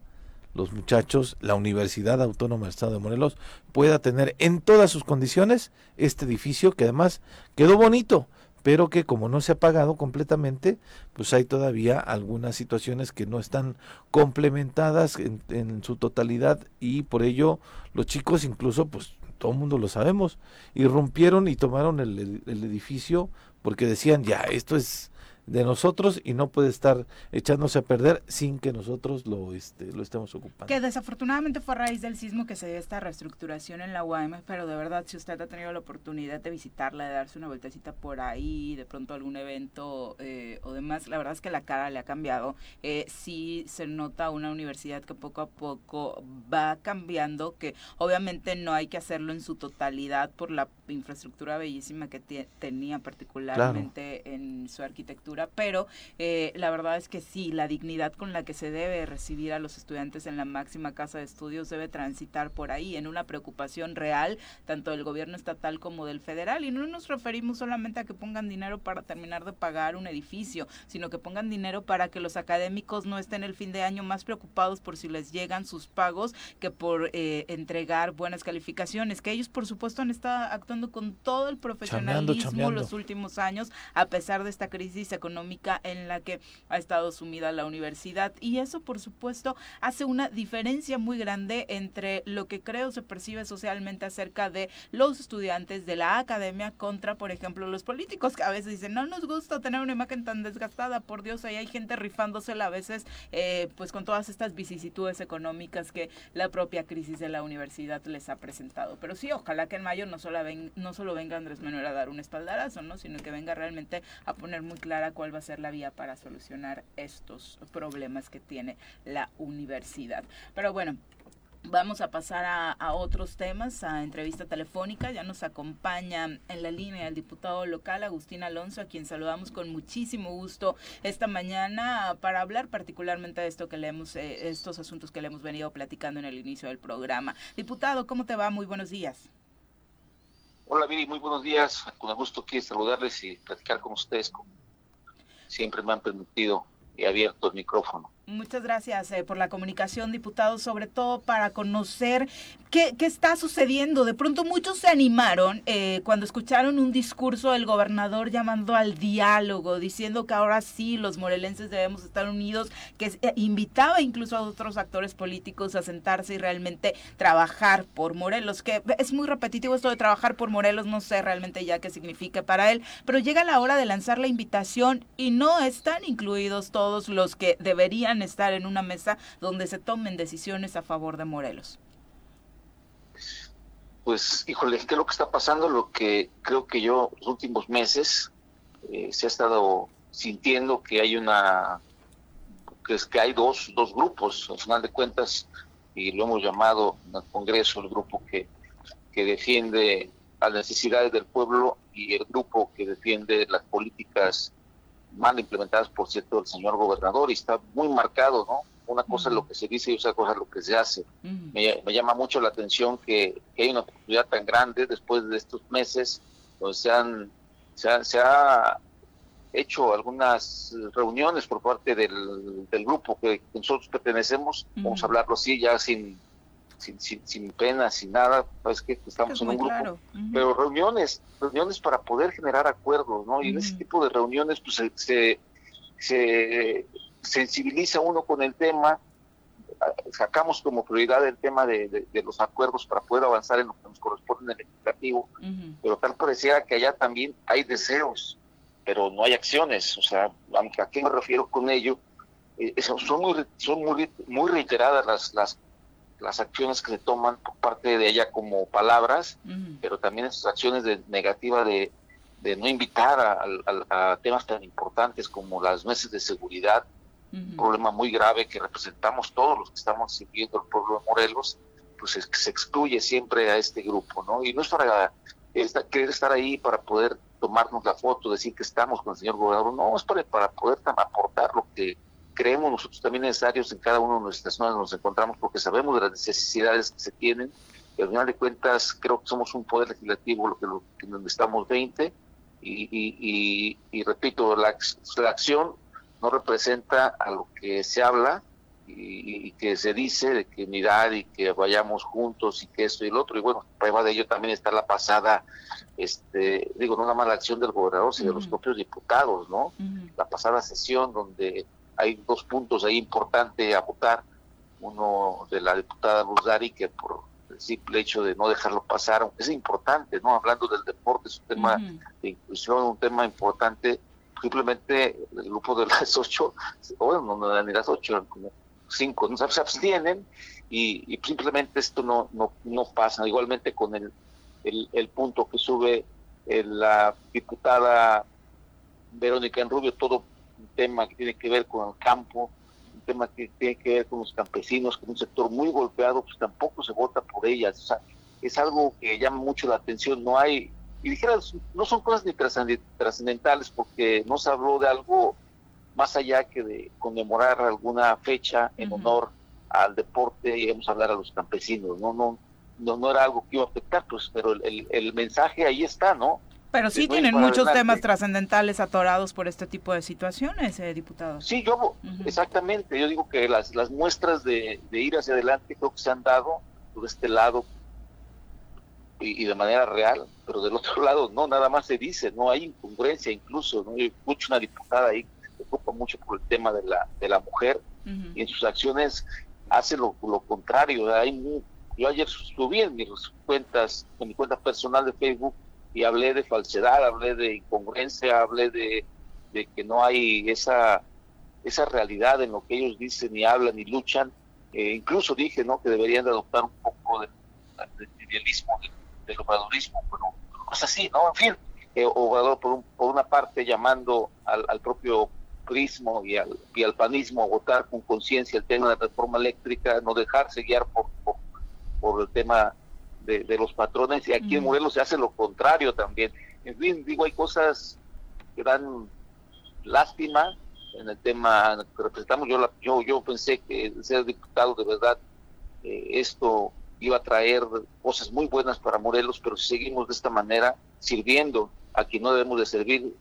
los muchachos, la Universidad Autónoma del Estado de Morelos pueda tener en todas sus condiciones este edificio que además quedó bonito, pero que como no se ha pagado completamente, pues hay todavía algunas situaciones que no están complementadas en, su totalidad y por ello los chicos incluso pues todo el mundo lo sabemos, irrumpieron y tomaron el, el edificio porque decían, ya, esto es de nosotros y no puede estar echándose a perder sin que nosotros lo, este, lo estemos ocupando. Que desafortunadamente fue a raíz del sismo que se dio esta reestructuración en la UAM, pero de verdad si usted ha tenido la oportunidad de visitarla, de darse una vueltecita por ahí, de pronto algún evento eh, o demás, la verdad es que la cara le ha cambiado. Eh, sí se nota una universidad que poco a poco va cambiando, que obviamente no hay que hacerlo en su totalidad por la infraestructura bellísima que tenía particularmente en su arquitectura, pero eh, la verdad es que sí, la dignidad con la que se debe recibir a los estudiantes en la máxima casa de estudios debe transitar por ahí, en una preocupación real, tanto del gobierno estatal como del federal. Y no nos referimos solamente a que pongan dinero para terminar de pagar un edificio, sino que pongan dinero para que los académicos no estén el fin de año más preocupados por si les llegan sus pagos que por eh, entregar buenas calificaciones, que ellos por supuesto han estado actuando con todo el profesionalismo los últimos años, a pesar de esta crisis económica en la que ha estado sumida la universidad. Y eso, por supuesto, hace una diferencia muy grande entre lo que creo se percibe socialmente acerca de los estudiantes de la academia contra, por ejemplo, los políticos, que a veces dicen, no nos gusta tener una imagen tan desgastada, por Dios, ahí hay gente rifándosela a veces, eh, pues con todas estas vicisitudes económicas que la propia crisis de la universidad les ha presentado. Pero sí, ojalá que en mayo no solo, ven, no solo venga Andrés Manuel a dar un espaldarazo, ¿no? sino que venga realmente a poner muy clara cuál va a ser la vía para solucionar estos problemas que tiene la universidad. Pero bueno, Vamos a pasar a, otros temas, a entrevista telefónica. Ya nos acompaña en la línea el diputado local Agustín Alonso, a quien saludamos con muchísimo gusto esta mañana para hablar particularmente de esto que le hemos, eh, estos asuntos que le hemos venido platicando en el inicio del programa. Diputado, ¿cómo te va? Muy buenos días. Hola Viri, muy buenos días. Con gusto quiero saludarles y platicar con ustedes. Siempre me han permitido y abierto el micrófono. Muchas gracias eh, por la comunicación, diputado, sobre todo para conocer qué, qué está sucediendo. De pronto muchos se animaron eh, cuando escucharon un discurso del gobernador llamando al diálogo, diciendo que ahora sí los morelenses debemos estar unidos, que eh, invitaba incluso a otros actores políticos a sentarse y realmente trabajar por Morelos, que es muy repetitivo esto de trabajar por Morelos, no sé realmente ya qué significa para él, pero llega la hora de lanzar la invitación y no están incluidos todos los que deberían estar en una mesa donde se tomen decisiones a favor de Morelos? Pues, híjole, ¿qué es lo que está pasando? Lo que creo que yo los últimos meses eh, se ha estado sintiendo que hay una, que es que hay dos, dos grupos, al final de cuentas, y lo hemos llamado en el Congreso el grupo que, que defiende las necesidades del pueblo y el grupo que defiende las políticas mal implementadas, por cierto, del señor gobernador, y está muy marcado, ¿no? Una cosa es lo que se dice y otra cosa es lo que se hace. me, llama mucho la atención que, hay una oportunidad tan grande después de estos meses, donde se, han, se, ha, hecho algunas reuniones por parte del, grupo que nosotros pertenecemos, vamos a hablarlo así, ya sin sin, sin, sin pena, sin nada, sabes que estamos en un grupo, pero reuniones, reuniones para poder generar acuerdos, ¿no? Y en ese tipo de reuniones pues se, se, sensibiliza uno con el tema, sacamos como prioridad el tema de, los acuerdos para poder avanzar en lo que nos corresponde en el legislativo, pero tal pareciera que allá también hay deseos, pero no hay acciones, o sea, ¿a qué me refiero con ello? Eh, son muy, son muy, muy reiteradas las, las las acciones que se toman por parte de ella como palabras, pero también esas acciones de negativa de, no invitar a, temas tan importantes como las meses de seguridad, un problema muy grave que representamos todos los que estamos siguiendo el pueblo de Morelos, pues es que se excluye siempre a este grupo, ¿no? Y no es para querer estar ahí para poder tomarnos la foto, decir que estamos con el señor gobernador, no, es para, para poder aportar lo que creemos nosotros también necesarios en cada una de nuestras zonas nos encontramos porque sabemos de las necesidades que se tienen y al final de cuentas creo que somos un poder legislativo lo que, lo, donde estamos 20 y, y, repito, la, la, acción no representa a lo que se habla y, que se dice de que unidad y que vayamos juntos y que esto y el otro y bueno, prueba de ello también está la pasada este digo, no nada más la acción del gobernador, sino de los propios diputados, ¿no? La pasada sesión donde hay dos puntos ahí importantes a votar. Uno de la diputada Luz que por el simple hecho de no dejarlo pasar, aunque es importante, ¿no? Hablando del deporte, es un tema de inclusión, un tema importante. Simplemente el grupo de las ocho, bueno, no ni las ocho, como cinco, ¿no? se abstienen y, simplemente esto no, no, no pasa. Igualmente con el, el, punto que sube la diputada Verónica Enrubio, todo un tema que tiene que ver con el campo, un tema que tiene que ver con los campesinos, con un sector muy golpeado, pues tampoco se vota por ellas. O sea, es algo que llama mucho la atención. No hay, y dijeras, no son cosas ni trascendentales porque no se habló de algo más allá que de conmemorar alguna fecha en honor al deporte y vamos a hablar a los campesinos. No, no, no, no era algo que iba a afectar, pues, pero el, el mensaje ahí está, ¿no? Pero sí tienen muchos temas trascendentales atorados por este tipo de situaciones, eh, diputado. Sí, yo, exactamente. Yo digo que las, las muestras de, ir hacia adelante creo que se han dado por este lado y, de manera real, pero del otro lado no, nada más se dice, no hay incongruencia incluso. ¿no? Yo escucho una diputada ahí que se preocupa mucho por el tema de la, de la mujer y en sus acciones hace lo, lo contrario. Hay yo ayer subí en mis cuentas, en mi cuenta personal de Facebook, y hablé de falsedad, hablé de incongruencia, hablé de, que no hay esa, esa realidad en lo que ellos dicen y hablan y luchan. Eh, incluso dije ¿no? que deberían de adoptar un poco de, idealismo, del obradorismo, pero cosas así, ¿no? En fin, eh, Obrador por, por una parte llamando al, propio prismo y al, y al panismo a votar con conciencia el tema de la reforma eléctrica, no dejarse guiar por, por el tema de, los patrones y aquí en Morelos se hace lo contrario también. En fin, digo, hay cosas que dan lástima en el tema que representamos. Yo, yo, yo pensé que ser diputado de verdad eh, esto iba a traer cosas muy buenas para Morelos, pero si seguimos de esta manera, sirviendo a quien no debemos de servir,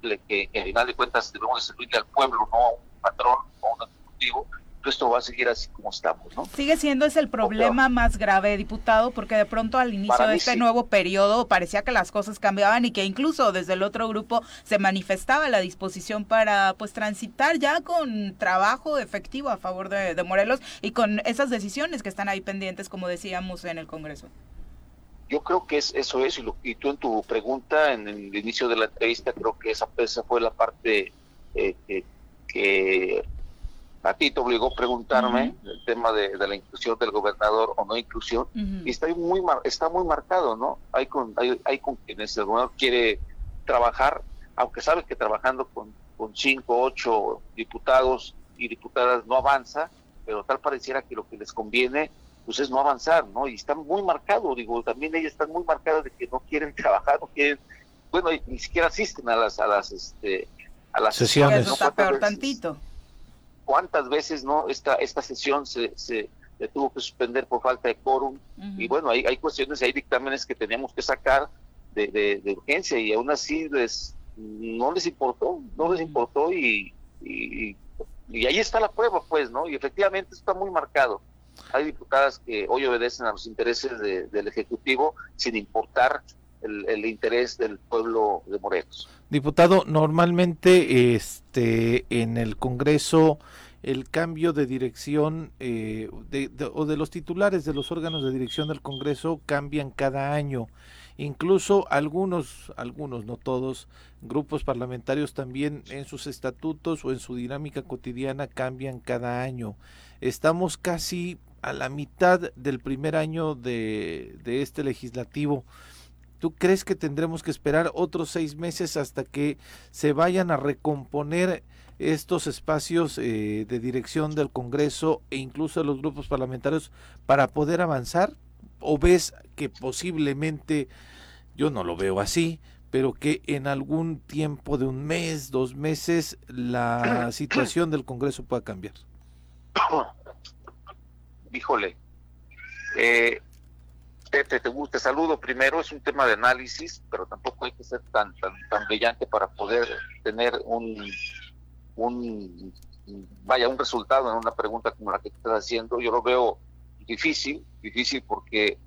que, que al final de cuentas debemos de servirle al pueblo, no a un patrón o a un ejecutivo, esto va a seguir así como estamos, ¿no? Sigue siendo ese el problema más grave, diputado, porque de pronto al inicio de este nuevo periodo parecía que las cosas cambiaban y que incluso desde el otro grupo se manifestaba la disposición para pues transitar ya con trabajo efectivo a favor de, Morelos y con esas decisiones que están ahí pendientes, como decíamos en el Congreso. Yo creo que es, eso es, y, tú en tu pregunta, en el inicio de la entrevista, creo que esa, esa fue la parte eh, que a ti te obligó a preguntarme el tema de, la inclusión del gobernador o no inclusión, y está muy está muy marcado, ¿no? Hay con, hay, hay con quienes el gobernador quiere trabajar, aunque sabe que trabajando con, con cinco, ocho diputados y diputadas no avanza, pero tal pareciera que lo que les conviene pues es no avanzar, ¿no? Y está muy marcado, digo, también ellas están muy marcadas de que no quieren trabajar, no quieren, bueno, ni siquiera asisten a las, a las, este, a las sesiones. Eso está peor tantito cuántas veces no esta esta sesión se, se tuvo que suspender por falta de quórum. Y bueno hay, hay cuestiones hay dictámenes que teníamos que sacar de, de, urgencia y aún así les no les importó no les importó y, y, ahí está la prueba pues no y efectivamente está muy marcado. Hay diputadas que hoy obedecen a los intereses del ejecutivo sin importar el, el, interés del pueblo de Morelos. Diputado, normalmente este en el Congreso el cambio de dirección eh, o de los titulares de los órganos de dirección del Congreso cambian cada año. Incluso algunos, algunos, no todos, grupos parlamentarios también en sus estatutos o en su dinámica cotidiana cambian cada año. Estamos casi a la mitad del primer año de, de este legislativo. ¿Tú crees que tendremos que esperar otros seis meses hasta que se vayan a recomponer estos espacios eh, de dirección del Congreso e incluso de los grupos parlamentarios para poder avanzar? ¿O ves que posiblemente, yo no lo veo así, pero que en algún tiempo de un mes, dos meses, la situación del Congreso pueda cambiar? Híjole, eh, te, te, te, saludo primero, es un tema de análisis, pero tampoco hay que ser tan, tan, tan brillante para poder tener un, un vaya un resultado en una pregunta como la que estás haciendo. Yo lo veo difícil difícil porque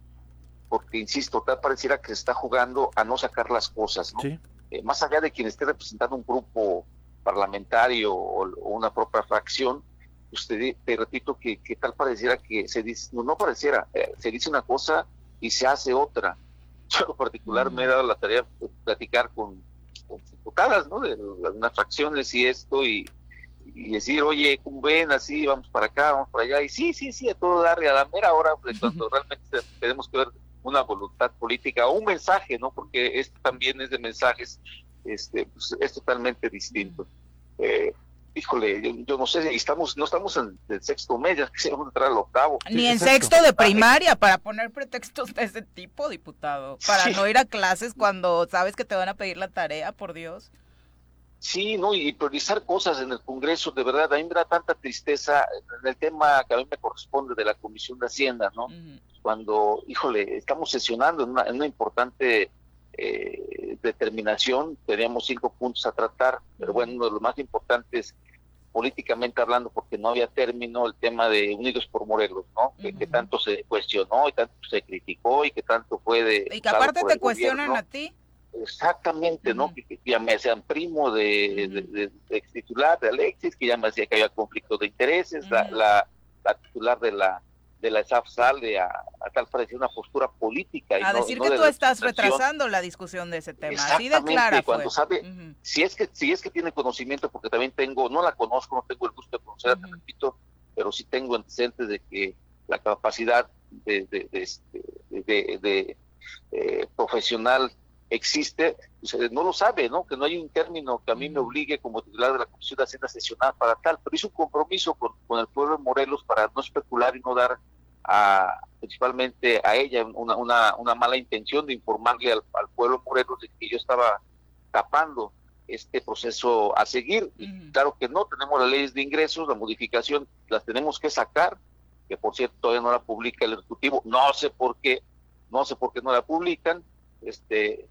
porque insisto tal pareciera que se está jugando a no sacar las cosas eh, más allá de quien esté representando un grupo parlamentario o, una propia fracción usted te repito que, que, tal pareciera que se dice no, pareciera eh, se dice una cosa y se hace otra yo en particular me he dado la tarea de platicar con diputadas, ¿no? De algunas fracciones y esto, y, decir, oye, ¿cómo ven? Así, vamos para acá, vamos para allá, y sí, sí, sí, a todo dar, y a la mera hora, pues, cuando realmente tenemos que ver una voluntad política o un mensaje, ¿no? Porque esto también es de mensajes, este, pues, es totalmente distinto. Eh, híjole, yo, no sé, estamos, no estamos en el sexto mes, ya quisiéramos entrar al octavo. Ni en sexto de primaria para poner pretextos de ese tipo, diputado, para no ir a clases cuando sabes que te van a pedir la tarea, por Dios. Sí, no, y priorizar cosas en el Congreso, de verdad, a mí me da tanta tristeza en el tema que a mí me corresponde de la Comisión de Hacienda, ¿no? Cuando, híjole, estamos sesionando en una, en una importante eh, determinación, teníamos cinco puntos a tratar, pero bueno, uno de los más importantes políticamente hablando, porque no había término el tema de Unidos por Morelos, ¿no? que, tanto se cuestionó y tanto se criticó y que tanto fue de... Y que aparte te cuestionan a ti. Exactamente, ¿no? Que, ya me hacían primo de, ex titular de Alexis, que ya me decía que había conflicto de intereses, la, la, titular de la de la ESAF sale a, tal parecer una postura política. a decir que tú estás retrasando la discusión de ese tema. Así de clara cuando sabe, si es que si es que tiene conocimiento, porque también tengo, no la conozco, no tengo el gusto de conocerla, repito, pero sí tengo antecedentes de que la capacidad de, de, de, este, eh, profesional existe, pues, no lo sabe, ¿no? Que no hay un término que a mí me obligue como titular de la Comisión de Hacienda a sesionar para tal, pero hizo un compromiso con, con el pueblo de Morelos para no especular y no dar a, principalmente a ella una, una, una mala intención de informarle al, pueblo Morelos de que yo estaba tapando este proceso a seguir. Claro que no, tenemos las leyes de ingresos, la modificación las tenemos que sacar, que por cierto todavía no la publica el Ejecutivo, no sé por qué, no sé por qué no la publican, este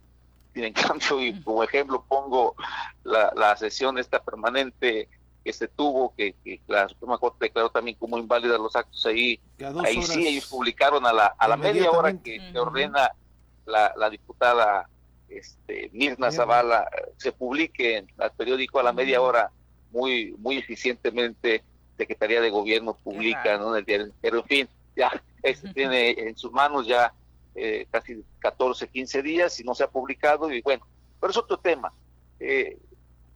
en cambio, y como ejemplo pongo la, la sesión esta permanente que se tuvo, que, que la Suprema Corte declaró también como inválida los actos ahí, ahí sí ellos publicaron a la, a la media hora que, ordena la, la, diputada este, Mirna Zavala, se publique en el periódico a la media hora muy, muy eficientemente Secretaría de Gobierno publica, ¿no? pero en fin, ya este tiene en sus manos ya eh, casi 14, 15 días y no se ha publicado y bueno, pero es otro tema. Eh,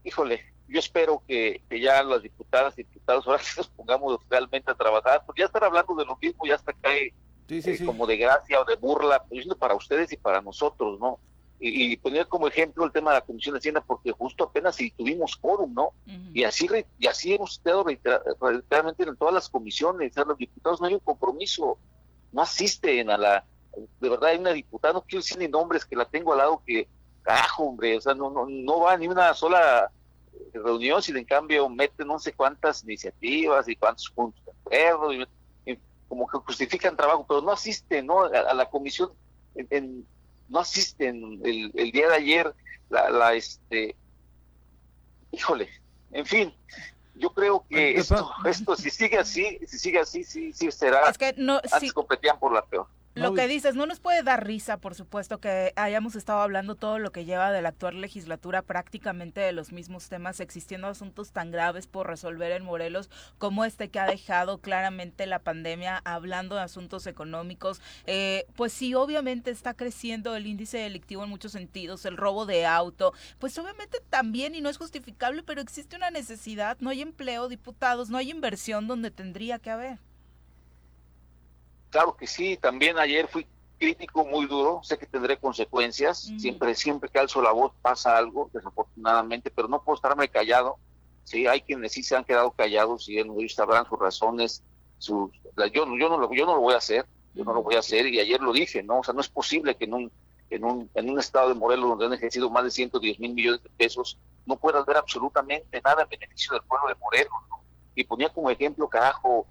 híjole, yo espero que, ya las diputadas y diputados ahora sí nos pongamos realmente a trabajar, porque ya estar hablando de lo mismo ya hasta cae eh, como de gracia o de burla, pues, para ustedes y para nosotros, ¿no? Y, poner como ejemplo el tema de la Comisión de Hacienda, porque justo apenas si tuvimos quórum, ¿no? Y así y así hemos estado reiteradamente en todas las comisiones, o los diputados no hay un compromiso, no asisten a la, de verdad hay una diputada, no quiero decir ni nombres, que la tengo al lado, que, carajo, hombre, o sea, no, no, no va ni una sola reunión, sino en cambio mete no sé cuántas iniciativas y cuántos puntos de acuerdo, y, como que justifican trabajo, pero no asisten ¿no? A, la comisión, en, no asisten el, el, día de ayer, la, la, este, híjole, en fin, yo creo que esto, esto si sigue así, si sigue así, sí, sí será. Es que no, antes competían por la peor. Lo que dices, no nos puede dar risa, por supuesto, que hayamos estado hablando todo lo que lleva de la actual legislatura prácticamente de los mismos temas, existiendo asuntos tan graves por resolver en Morelos como este que ha dejado claramente la pandemia, hablando de asuntos económicos. Eh, pues sí, obviamente está creciendo el índice delictivo en muchos sentidos, el robo de auto, pues obviamente también, y no es justificable, pero existe una necesidad, no hay empleo, diputados, no hay inversión donde tendría que haber. Claro que sí, también ayer fui crítico muy duro, sé que tendré consecuencias, siempre siempre que alzo la voz pasa algo, desafortunadamente, pero no puedo estarme callado. Sí, hay quienes sí se han quedado callados y ellos sabrán sus razones, sus, yo, yo, no lo, yo no lo voy a hacer, yo no lo voy a hacer y ayer lo dije, ¿no? O sea, no es posible que en un, en un, en un estado de Morelos donde han ejercido más de 110 mil millones de pesos no puedas ver absolutamente nada en beneficio del pueblo de Morelos, ¿no? Y ponía como ejemplo, carajo,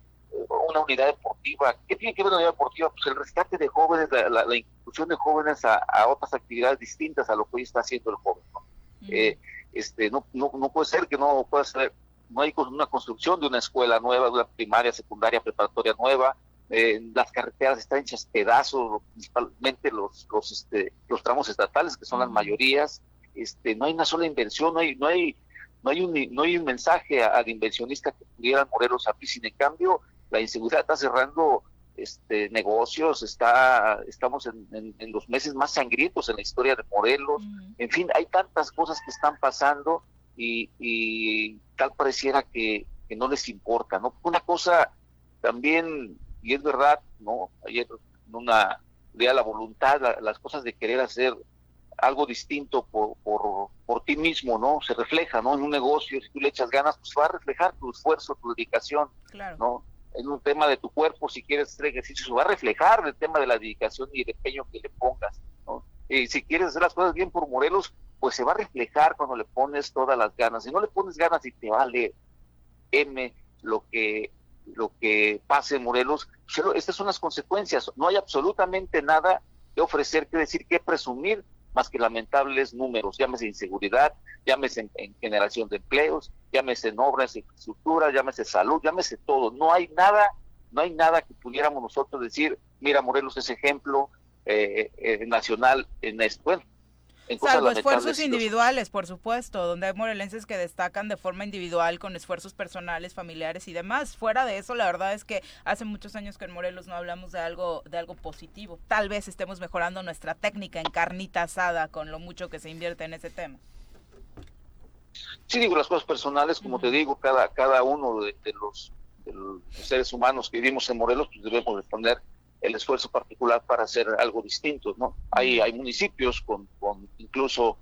una unidad deportiva. ¿Qué tiene que ver una unidad deportiva? Pues el rescate de jóvenes, la, inclusión de jóvenes a, otras actividades distintas a lo que hoy está haciendo el joven. ¿no? Eh, este, no, no, no puede ser que no pueda ser, no hay una construcción de una escuela nueva, de una primaria, secundaria, preparatoria nueva. Eh, las carreteras están hechas pedazos, principalmente los, los, este, los tramos estatales, que son las mayorías. Este, no hay una sola inversión, no hay, no hay, no hay un, no hay un mensaje al inversionista que pudiera Morelos a sin en cambio la inseguridad está cerrando este, negocios, está, estamos en, los meses más sangrientos en la historia de Morelos, en fin, hay tantas cosas que están pasando y, tal pareciera que, no les importa, ¿no? Una cosa también, y es verdad, ¿no? Ayer una de la voluntad, las cosas de querer hacer algo distinto por, por, por ti mismo, ¿no? Se refleja, ¿no? En un negocio, si tú le echas ganas, pues va a reflejar tu esfuerzo, tu dedicación, ¿no? En un tema de tu cuerpo, si quieres hacer ejercicio, va a reflejar el tema de la dedicación y el empeño que le pongas. Y si quieres hacer las cosas bien por Morelos, pues se va a reflejar cuando le pones todas las ganas. Si no le pones ganas y te vale M lo que lo que pase en Morelos, estas son las consecuencias. No hay absolutamente nada que ofrecer, que decir, que presumir más que lamentables números, llámese inseguridad, llámese en, generación de empleos, llámese en obras, infraestructura, llámese salud, llámese todo. No hay nada, no hay nada que pudiéramos nosotros decir, mira, Morelos es ejemplo eh, eh, nacional en esto. Bueno, Salvo esfuerzos individuales, por supuesto, donde hay morelenses que destacan de forma individual con esfuerzos personales, familiares y demás. Fuera de eso, la verdad es que hace muchos años que en Morelos no hablamos de algo de algo positivo. Tal vez estemos mejorando nuestra técnica en carnita asada con lo mucho que se invierte en ese tema. Sí, digo las cosas personales, como te digo, cada cada uno de, los, de, los, seres humanos que vivimos en Morelos, pues debemos responder el esfuerzo particular para hacer algo distinto, ¿no? Hay, hay municipios con, con incluso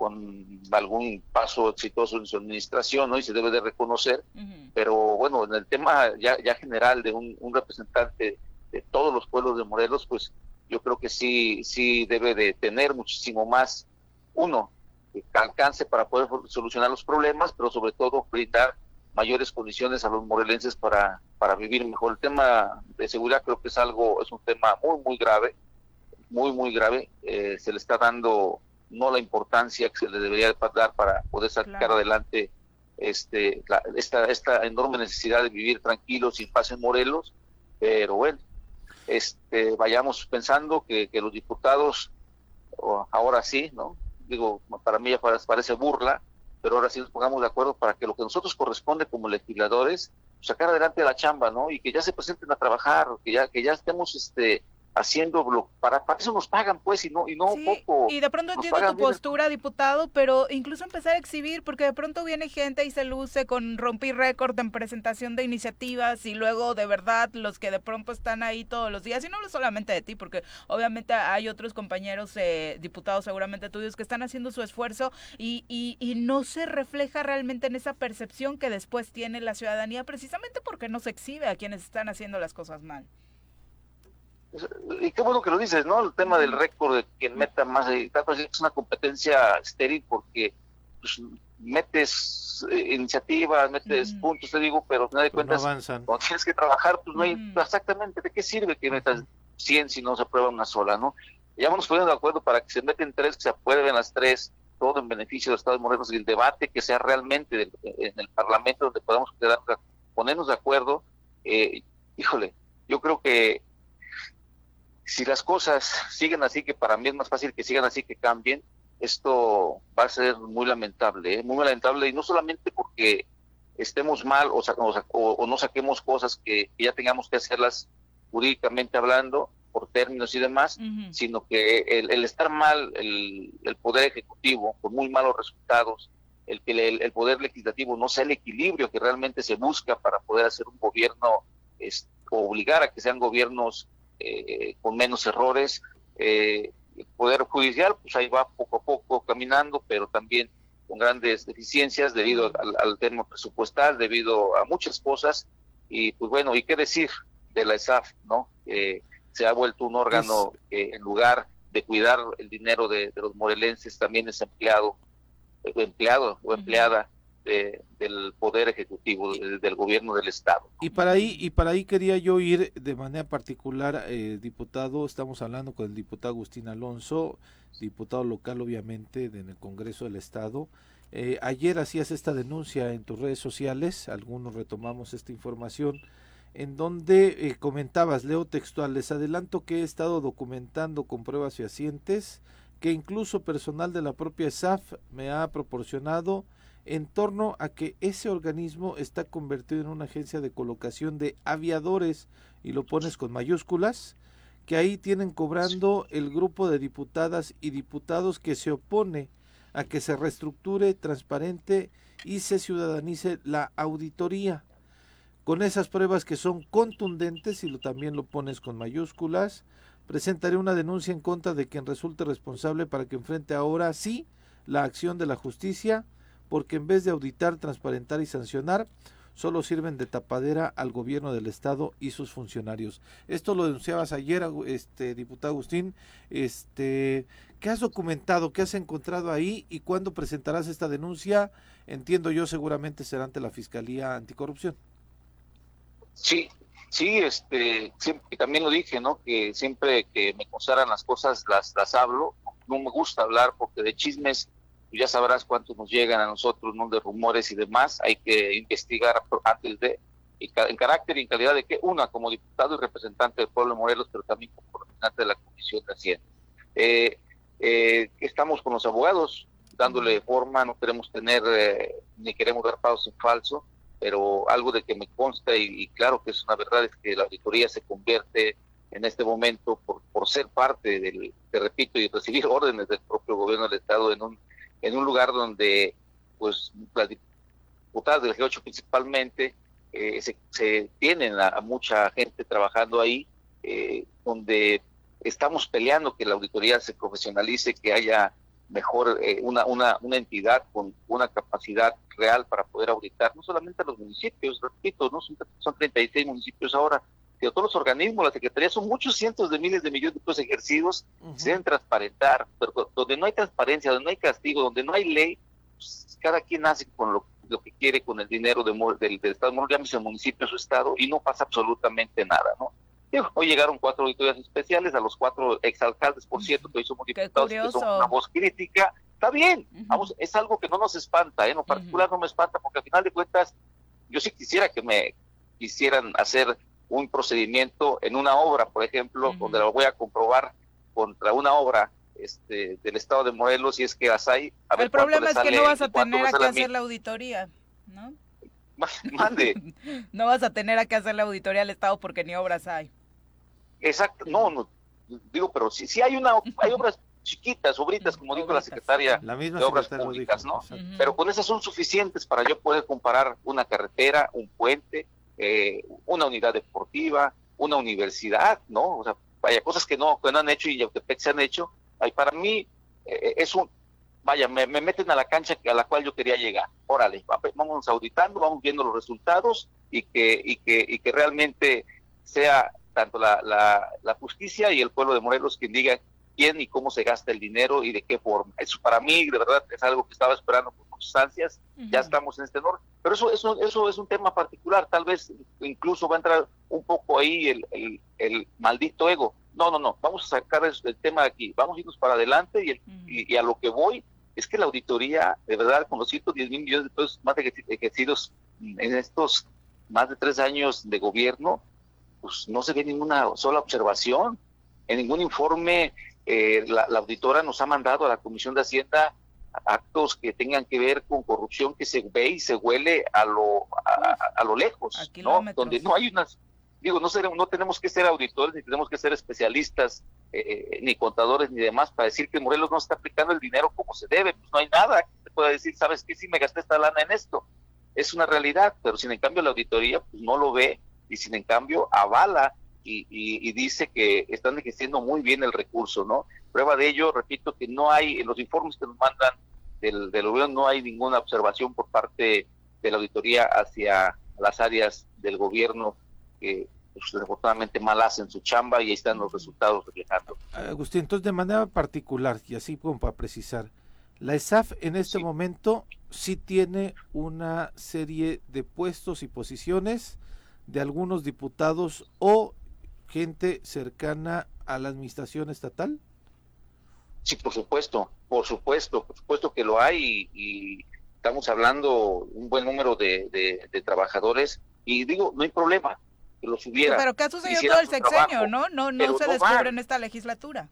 con algún paso exitoso en su administración, ¿no? Y se debe de reconocer, pero bueno, en el tema ya, ya general de un, representante de todos los pueblos de Morelos, pues yo creo que sí, sí debe de tener muchísimo más, uno, que alcance para poder solucionar los problemas, pero sobre todo brindar mayores condiciones a los morelenses para, para vivir mejor. El tema de seguridad creo que es algo, es un tema muy, muy grave, muy, muy grave. Eh, se le está dando no la importancia que se le debería dar para poder sacar adelante este, esta, esta enorme necesidad de vivir tranquilos sin paz en Morelos, pero bueno, este, vayamos pensando que, que los diputados, ahora sí, ¿no? Digo, para mí ya parece burla, pero ahora sí nos pongamos de acuerdo para que lo que nosotros corresponde como legisladores, sacar adelante la chamba, ¿no? Y que ya se presenten a trabajar, que ya, que ya estemos este, haciendo para, para eso nos pagan pues y no y no poco. y de pronto entiendo tu postura diputado pero incluso empezar a exhibir porque de pronto viene gente y se luce con rompir récord en presentación de iniciativas y luego de verdad los que de pronto están ahí todos los días y no hablo solamente de ti porque obviamente hay otros compañeros eh, diputados seguramente tuyos que están haciendo su esfuerzo y, y, y no se refleja realmente en esa percepción que después tiene la ciudadanía precisamente porque no se exhibe a quienes están haciendo las cosas mal y qué bueno que lo dices, ¿no? El tema del récord de quien meta más, pues, es una competencia estéril porque pues, metes eh, iniciativas, metes puntos, te digo, pero no de cuentas, cuando tienes que trabajar, pues no hay exactamente de qué sirve que metas 100 si no se aprueba una sola, ¿no? Ya vamos poniendo de acuerdo para que se meten tres, que se aprueben las tres, todo en beneficio del Estado de Morelos y el debate que sea realmente en el Parlamento donde podamos ponernos de acuerdo. Eh, híjole, yo creo que si las cosas siguen así, que para mí es más fácil que sigan así que cambien, esto va a ser muy lamentable, ¿eh? muy lamentable, y no solamente porque estemos mal o, o, no saquemos cosas que, ya tengamos que hacerlas jurídicamente hablando, por términos y demás, sino que el, estar mal, el, Poder Ejecutivo, con muy malos resultados, el que el, Poder Legislativo no sea el equilibrio que realmente se busca para poder hacer un gobierno, es, obligar a que sean gobiernos eh, con menos errores. Eh, el Poder Judicial, pues ahí va poco a poco caminando, pero también con grandes deficiencias debido al, tema presupuestal, debido a muchas cosas. Y pues bueno, ¿y qué decir de la ESAF, no? que se ha vuelto un órgano que en lugar de cuidar el dinero de, los morelenses, también es empleado, empleado o empleada del poder ejecutivo, del, gobierno del estado. Y para ahí y para ahí quería yo ir de manera particular, eh, diputado, estamos hablando con el diputado Agustín Alonso, diputado local obviamente en el Congreso del Estado. Eh, ayer hacías esta denuncia en tus redes sociales, algunos retomamos esta información, en donde eh, comentabas, leo textual, les adelanto que he estado documentando con pruebas fehacientes que incluso personal de la propia SAF me ha proporcionado en torno a que ese organismo está convertido en una agencia de colocación de aviadores y lo pones con mayúsculas, que ahí tienen cobrando el grupo de diputadas y diputados que se opone a que se reestructure, transparente y se ciudadanice la auditoría. Con esas pruebas que son contundentes, y lo, también lo pones con mayúsculas, presentaré una denuncia en contra de quien resulte responsable para que enfrente ahora sí la acción de la justicia porque en vez de auditar, transparentar y sancionar, solo sirven de tapadera al gobierno del estado y sus funcionarios. Esto lo denunciabas ayer, este diputado Agustín, este, ¿qué has documentado, qué has encontrado ahí y cuándo presentarás esta denuncia? Entiendo yo seguramente será ante la Fiscalía Anticorrupción. Sí, sí, este, siempre, también lo dije, ¿no? Que siempre que me constaran las cosas las las hablo. No me gusta hablar porque de chismes ya sabrás cuántos nos llegan a nosotros, ¿no? De rumores y demás, hay que investigar antes de, en carácter y en calidad de que, una, como diputado y representante del pueblo de Morelos, pero también como representante de la Comisión de Hacienda. Eh, eh, estamos con los abogados dándole forma, no queremos tener, eh, ni queremos dar pasos en falso, pero algo de que me consta y, claro que es una verdad es que la auditoría se convierte en este momento por, por ser parte del, te repito, y recibir órdenes del propio gobierno del Estado en un en un lugar donde pues las diputadas del G8 principalmente eh, se, tienen a, mucha gente trabajando ahí, eh, donde estamos peleando que la auditoría se profesionalice, que haya mejor eh, una, una, una entidad con una capacidad real para poder auditar, no solamente a los municipios, repito, no son, son 36 municipios ahora, sino todos los organismos, la Secretaría, son muchos cientos de miles de millones de pesos ejercidos, se deben transparentar, pero donde no hay transparencia, donde no hay castigo, donde no hay ley, pues, cada quien hace con lo, que quiere con el dinero de, del, del, Estado, llámese el municipio, su Estado, y no pasa absolutamente nada, ¿no? Hoy llegaron cuatro auditorías especiales a los cuatro exalcaldes, por cierto, que hoy somos diputados, que son una voz crítica. Está bien, vamos, es algo que no nos espanta, ¿eh? en lo particular no me espanta, porque al final de cuentas, yo sí quisiera que me quisieran hacer un procedimiento en una obra, por ejemplo, donde lo voy a comprobar contra una obra este, del Estado de Morelos, y es que las hay. El problema es que no vas a tener a que hacer la auditoría, ¿no? Mande. no vas a tener a que hacer la auditoría al Estado porque ni obras hay. Exacto, no, no, digo, pero si, si hay una, hay obras chiquitas, obritas, como dijo la secretaria de Obras Públicas, ¿no? Pero con esas son suficientes para yo poder comparar una carretera, un puente, eh, una unidad deportiva, una universidad, ¿no? O sea, vaya, cosas que no, que no han hecho y Yautepec se han hecho. Ay, para mí eh, es un, vaya, me, meten a la cancha a la cual yo quería llegar. Órale, vamos auditando, vamos viendo los resultados y que, y que, y que realmente sea tanto la, la, justicia y el pueblo de Morelos quien diga quién y cómo se gasta el dinero y de qué forma. Eso para mí, de verdad, es algo que estaba esperando por muchas ansias. Ya estamos en este norte. Pero eso, eso, eso es un tema particular. Tal vez incluso va a entrar un poco ahí el, el, el maldito ego. No, no, no. Vamos a sacar el, tema de aquí. Vamos a irnos para adelante y, y, a lo que voy es que la auditoría, de verdad, con los 110 mil millones de pesos más ejercidos en estos más de tres años de gobierno, pues no se ve ninguna sola observación. En ningún informe eh, la, auditora nos ha mandado a la Comisión de Hacienda actos que tengan que ver con corrupción que se ve y se huele a lo a, lo lejos, ¿no? Donde no hay unas digo, no seremos, no tenemos que ser auditores ni tenemos que ser especialistas eh, ni contadores ni demás para decir que Morelos no está aplicando el dinero como se debe, pues no hay nada que te pueda decir, ¿sabes qué? Si me gasté esta lana en esto. Es una realidad, pero sin en cambio la auditoría pues no lo ve y sin en cambio avala y, dice que están ejerciendo muy bien el recurso, ¿no? Prueba de ello, repito, que no hay, en los informes que nos mandan del, del gobierno no hay ninguna observación por parte de la auditoría hacia las áreas del gobierno que pues, desafortunadamente mal hacen su chamba y ahí están los resultados reflejando. Agustín, entonces de manera particular, y así como para precisar, la ESAF en este momento sí tiene una serie de puestos y posiciones de algunos diputados o gente cercana a la administración estatal? Sí, por supuesto, por supuesto, por supuesto que lo hay y, estamos hablando un buen número de, trabajadores y digo, no hay problema que los hubiera. Pero ¿qué ha sucedido todo el sexenio, no? No, no se descubre en esta legislatura.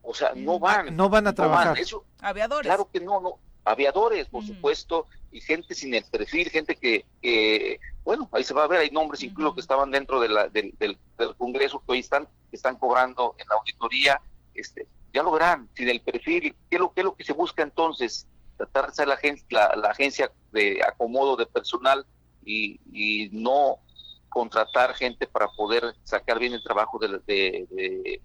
O sea, no van. No van a trabajar. Aviadores. Claro que no, no. Aviadores, por supuesto, y gente sin el perfil, gente que, bueno, ahí se va a ver, hay nombres incluso que estaban dentro de la, del, del, Congreso que hoy están, están cobrando en la auditoría, este, ya lo verán, sin el perfil, ¿qué es lo, qué lo que se busca entonces? Tratar de ser la, la, la agencia de acomodo de personal y, no contratar gente para poder sacar bien el trabajo de, de,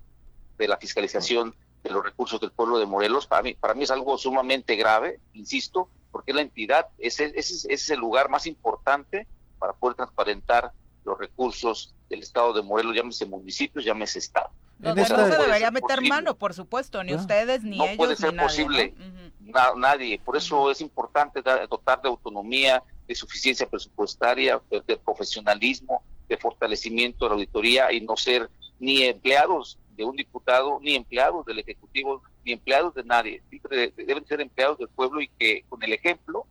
de la fiscalización de los recursos del pueblo de Morelos, para mí, para mí es algo sumamente grave, insisto, porque la entidad, ese, ese, es el lugar más importante para poder transparentar los recursos del Estado de Morelos, llámese municipios, llámese Estado. No se debería meter mano, por supuesto, ni ustedes, ni ellos. No puede ser posible, nadie. Por eso es importante dotar de autonomía, de suficiencia presupuestaria, de profesionalismo, de fortalecimiento de la auditoría y no ser ni empleados de un diputado, ni empleados del Ejecutivo, ni empleados de nadie. Deben ser empleados del pueblo y que con el ejemplo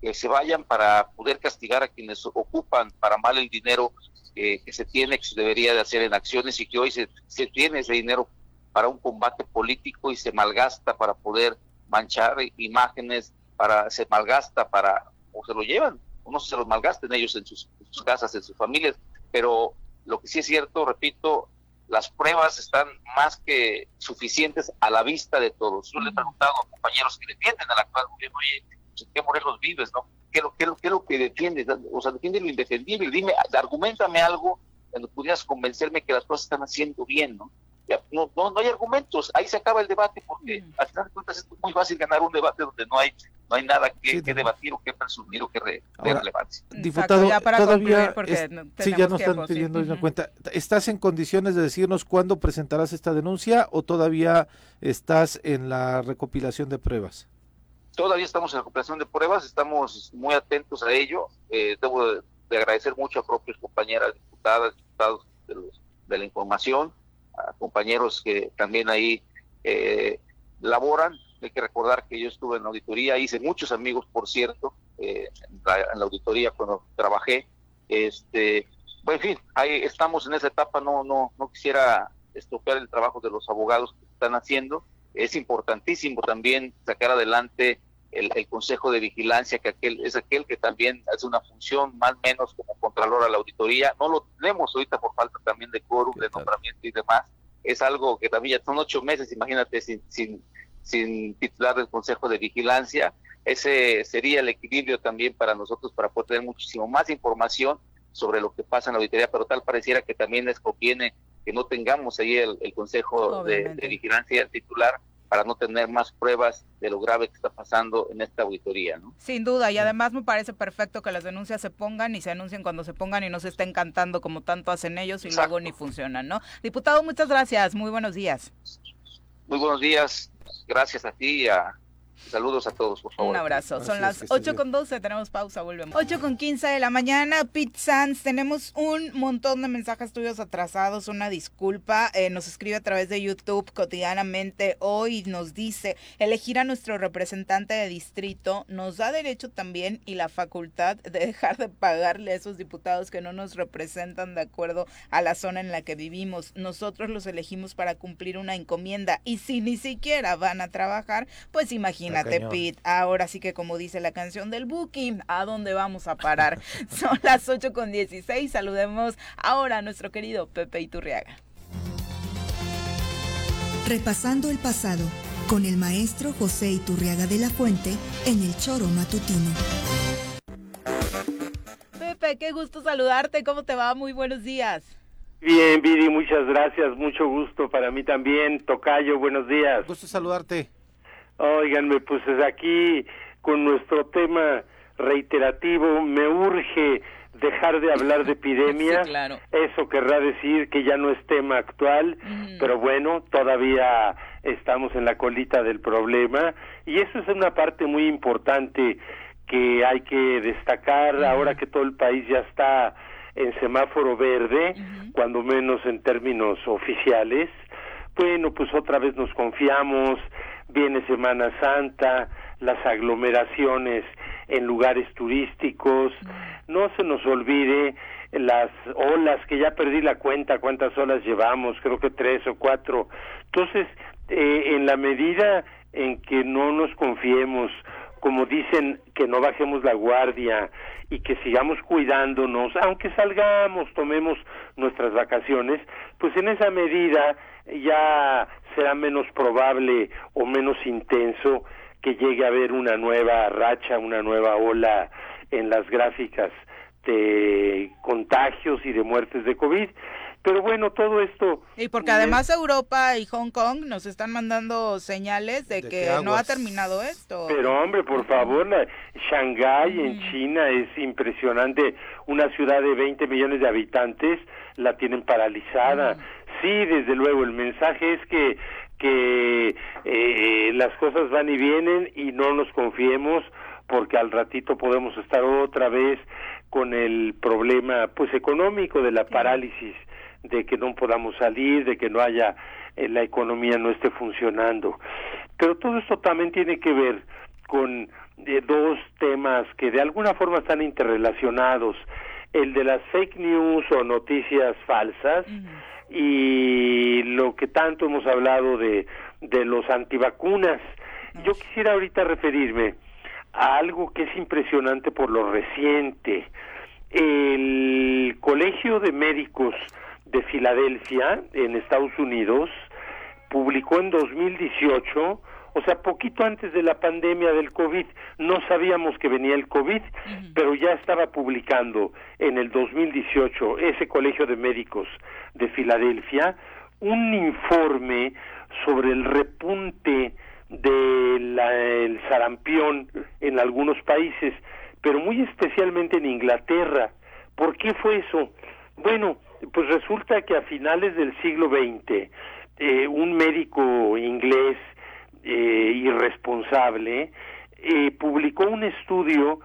que se vayan para poder castigar a quienes ocupan para mal el dinero que se tiene, que se debería de hacer en acciones y que hoy se, tiene ese dinero para un combate político y se malgasta para poder manchar imágenes, para se malgasta para, o se lo llevan, o no se los malgasten ellos en sus, casas, en sus familias, pero lo que sí es cierto, repito, las pruebas están más que suficientes a la vista de todos. Yo le he preguntado a compañeros que defienden al actual gobierno, oye, pues, ¿en qué Morelos vives, no? ¿Qué es lo, qué, qué lo que defiendes? O sea, defiende lo indefendible. Dime, argumentame algo cuando pudieras convencerme que las cosas están haciendo bien, ¿no? no, no, no hay argumentos, ahí se acaba el debate, porque al final de cuentas es muy fácil ganar un debate donde no hay no hay nada que, debatir o que presumir o que re, relevancia. Diputado, todavía sí, ya nos están pidiendo una cuenta. ¿Estás en condiciones de decirnos cuándo presentarás esta denuncia o todavía estás en la recopilación de pruebas? Todavía estamos en la recopilación de pruebas, estamos muy atentos a ello. Eh, debo de, agradecer mucho a propios compañeras diputadas, diputados de, de la información a compañeros que también ahí eh, laboran. Hay que recordar que yo estuve en la auditoría, hice muchos amigos, por cierto, eh, en, la, auditoría cuando trabajé. Este, bueno, en fin, ahí estamos en esa etapa. No, no, no quisiera estropear el trabajo de los abogados que están haciendo. Es importantísimo también sacar adelante el, Consejo de Vigilancia, que aquel, es aquel que también hace una función más o menos como contralor a la auditoría. No lo tenemos ahorita por falta también de quórum, de nombramiento y demás, es algo que también ya son ocho meses, imagínate, sin, sin, sin titular del Consejo de Vigilancia. Ese sería el equilibrio también para nosotros para poder tener muchísimo más información sobre lo que pasa en la auditoría, pero tal pareciera que también les conviene que no tengamos ahí el, Consejo de, de, Vigilancia titular para no tener más pruebas de lo grave que está pasando en esta auditoría. ¿no? Sin duda, y además me parece perfecto que las denuncias se pongan y se anuncien cuando se pongan y no se estén cantando como tanto hacen ellos y luego ni funcionan. ¿no? Diputado, muchas gracias, muy buenos días. Muy buenos días, gracias a ti y a Saludos a todos, por favor. Un abrazo. Son las 8 con 12, tenemos pausa, volvemos. 8 con 15 de la mañana, Pete Sands, tenemos un montón de mensajes tuyos atrasados, una disculpa. Eh, nos escribe a través de YouTube cotidianamente hoy, nos dice, elegir a nuestro representante de distrito nos da derecho también y la facultad de dejar de pagarle a esos diputados que no nos representan de acuerdo a la zona en la que vivimos. Nosotros los elegimos para cumplir una encomienda y si ni siquiera van a trabajar, pues imagínate Imagínate, Pete. Ahora sí que como dice la canción del Booking, ¿a dónde vamos a parar? Son las 8 con 16. Saludemos ahora a nuestro querido Pepe Iturriaga. Repasando el pasado con el maestro José Iturriaga de la Fuente en el Choro Matutino. Pepe, qué gusto saludarte. ¿Cómo te va? Muy buenos días. Bien, Viri, muchas gracias. Mucho gusto para mí también. Tocayo, buenos días. Gusto saludarte. Óiganme, pues aquí con nuestro tema reiterativo, me urge dejar de hablar de epidemia. Eso querrá decir que ya no es tema actual, pero bueno, todavía estamos en la colita del problema. Y eso es una parte muy importante que hay que destacar ahora que todo el país ya está en semáforo verde, cuando menos en términos oficiales. Bueno, pues otra vez nos confiamos, viene Semana Santa, las aglomeraciones en lugares turísticos, no se nos olvide las olas, que ya perdí la cuenta cuántas olas llevamos, creo que tres o cuatro. Entonces, eh, en la medida en que no nos confiemos, como dicen, que no bajemos la guardia y que sigamos cuidándonos, aunque salgamos, tomemos nuestras vacaciones, pues en esa medida ya será menos probable o menos intenso que llegue a haber una nueva racha, una nueva ola en las gráficas de contagios y de muertes de COVID. Pero bueno, todo esto... Y porque además Europa y Hong Kong nos están mandando señales de, que no ha terminado esto. Pero hombre, por favor, Shanghái en China es impresionante. Una ciudad de 20 millones de habitantes la tienen paralizada. Sí, desde luego, el mensaje es que que eh, las cosas van y vienen y no nos confiemos porque al ratito podemos estar otra vez con el problema pues económico de la parálisis de que no podamos salir, de que no haya, eh, la economía no esté funcionando. Pero todo esto también tiene que ver con eh, dos temas que de alguna forma están interrelacionados, el de las fake news o noticias falsas y lo que tanto hemos hablado de, de los antivacunas. Yo quisiera ahorita referirme a algo que es impresionante por lo reciente. El Colegio de Médicos de Filadelfia, en Estados Unidos, publicó en 2018, o sea, poquito antes de la pandemia del COVID, no sabíamos que venía el COVID, pero ya estaba publicando en el 2018 ese Colegio de Médicos de Filadelfia un informe sobre el repunte del sarampión en algunos países, pero muy especialmente en Inglaterra. ¿Por qué fue eso? Bueno, pues resulta que a finales del siglo XX, eh, un médico inglés eh, irresponsable eh, publicó un estudio,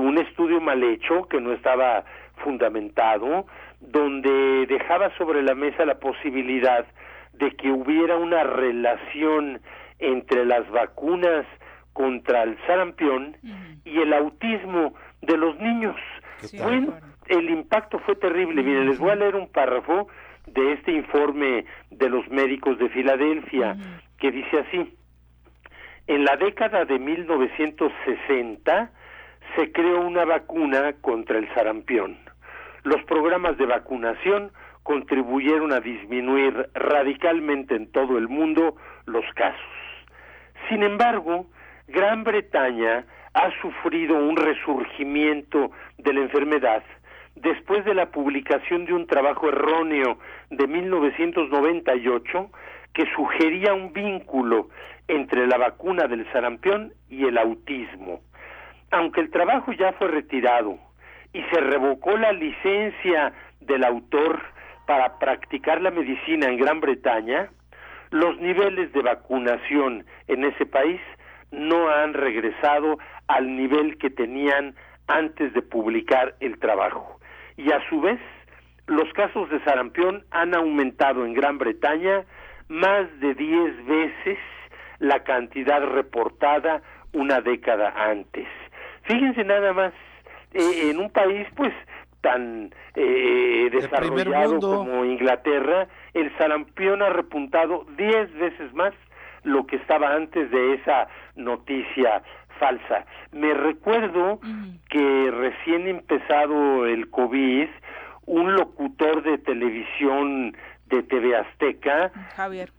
un estudio mal hecho que no estaba fundamentado, donde dejaba sobre la mesa la posibilidad de que hubiera una relación entre las vacunas contra el sarampión y el autismo de los niños. Bueno, el impacto fue terrible. Miren, les voy a leer un párrafo de este informe de los médicos de Filadelfia que dice así. En la década de 1960 se creó una vacuna contra el sarampión. Los programas de vacunación contribuyeron a disminuir radicalmente en todo el mundo los casos. Sin embargo, Gran Bretaña ha sufrido un resurgimiento de la enfermedad después de la publicación de un trabajo erróneo de 1998 que sugería un vínculo entre la vacuna del sarampión y el autismo. Aunque el trabajo ya fue retirado y se revocó la licencia del autor para practicar la medicina en Gran Bretaña, los niveles de vacunación en ese país no han regresado al nivel que tenían antes de publicar el trabajo. Y a su vez, los casos de sarampión han aumentado en Gran Bretaña más de 10 veces la cantidad reportada una década antes. Fíjense nada más, eh, en un país pues tan eh, desarrollado como Inglaterra, el sarampión ha repuntado 10 veces más lo que estaba antes de esa noticia falsa. Me recuerdo que recién empezado el COVID, un locutor de televisión de TV Azteca, Javier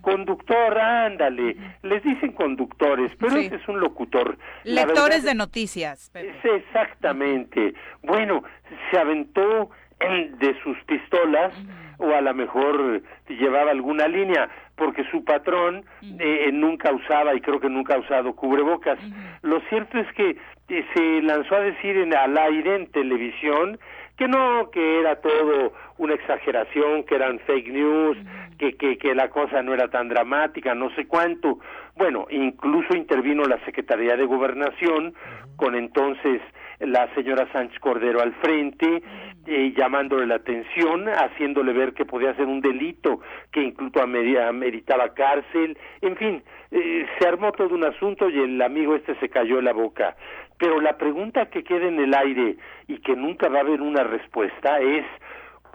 conductor, ándale, les dicen conductores, pero ese es un locutor. Lectores de noticias. exactamente. Bueno, se aventó de sus pistolas o a lo mejor llevaba alguna línea porque su patrón eh, nunca usaba y creo que nunca ha usado cubrebocas. Lo cierto es que eh, se lanzó a decir en, al aire en televisión que no, que era todo una exageración, que eran fake news, que, que, que la cosa no era tan dramática, no sé cuánto. Bueno, incluso intervino la Secretaría de Gobernación con entonces la señora Sánchez Cordero al frente, eh, llamándole la atención, haciéndole ver que podía ser un delito, que incluso ameritaba cárcel, en fin, eh, se armó todo un asunto y el amigo este se cayó la boca. Pero la pregunta que queda en el aire y que nunca va a haber una respuesta es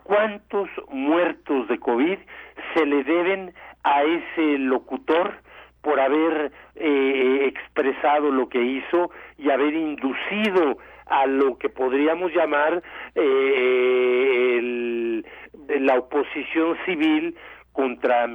cuántos muertos de COVID se le deben a ese locutor por haber eh, expresado lo que hizo y haber inducido a lo que podríamos llamar eh, la oposición civil contra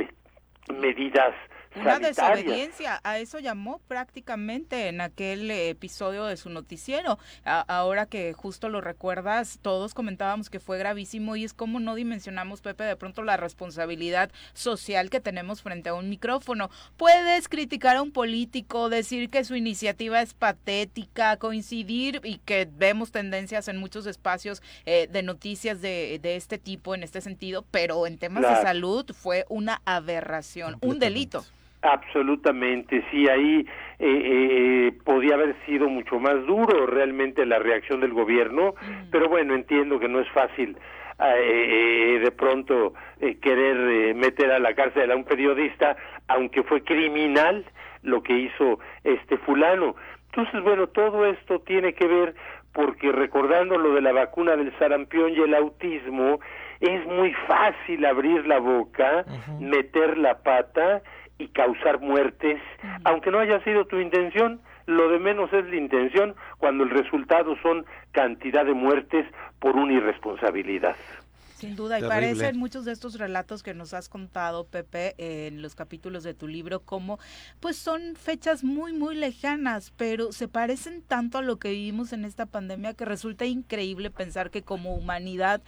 medidas una desobediencia, a eso llamó prácticamente en aquel episodio de su noticiero. ahora que justo lo recuerdas, todos comentábamos que fue gravísimo y es como no dimensionamos, Pepe, de pronto la responsabilidad social que tenemos frente a un micrófono. Puedes criticar a un político, decir que su iniciativa es patética, coincidir y que vemos tendencias en muchos espacios eh, de noticias de, de, este tipo, en este sentido, pero en temas de salud fue una aberración, un delito. Absolutamente, sí, ahí eh, eh, podía haber sido mucho más duro realmente la reacción del gobierno, pero bueno, entiendo que no es fácil eh, de pronto querer meter a la cárcel a un periodista, aunque fue criminal lo que hizo este fulano. Entonces, bueno, todo esto tiene que ver porque recordando lo de la vacuna del sarampión y el autismo, es muy fácil abrir la boca, meter la pata y causar muertes, aunque no haya sido tu intención, lo de menos es la intención cuando el resultado son cantidad de muertes por una irresponsabilidad. Sin duda, y parecen muchos de estos relatos que nos has contado, Pepe, en los capítulos de tu libro, como pues son fechas muy, muy lejanas, pero se parecen tanto a lo que vivimos en esta pandemia que resulta increíble pensar que como humanidad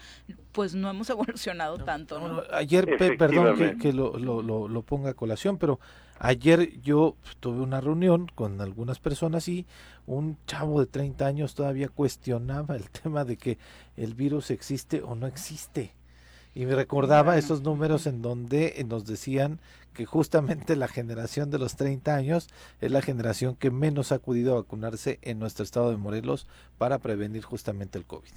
pues no hemos evolucionado tanto. ayer, perdón que, lo, lo, lo, ponga a colación, pero ayer yo tuve una reunión con algunas personas y un chavo de 30 años todavía cuestionaba el tema de que el virus existe o no existe. Y me recordaba esos números en donde nos decían que justamente la generación de los 30 años es la generación que menos ha acudido a vacunarse en nuestro estado de Morelos para prevenir justamente el COVID.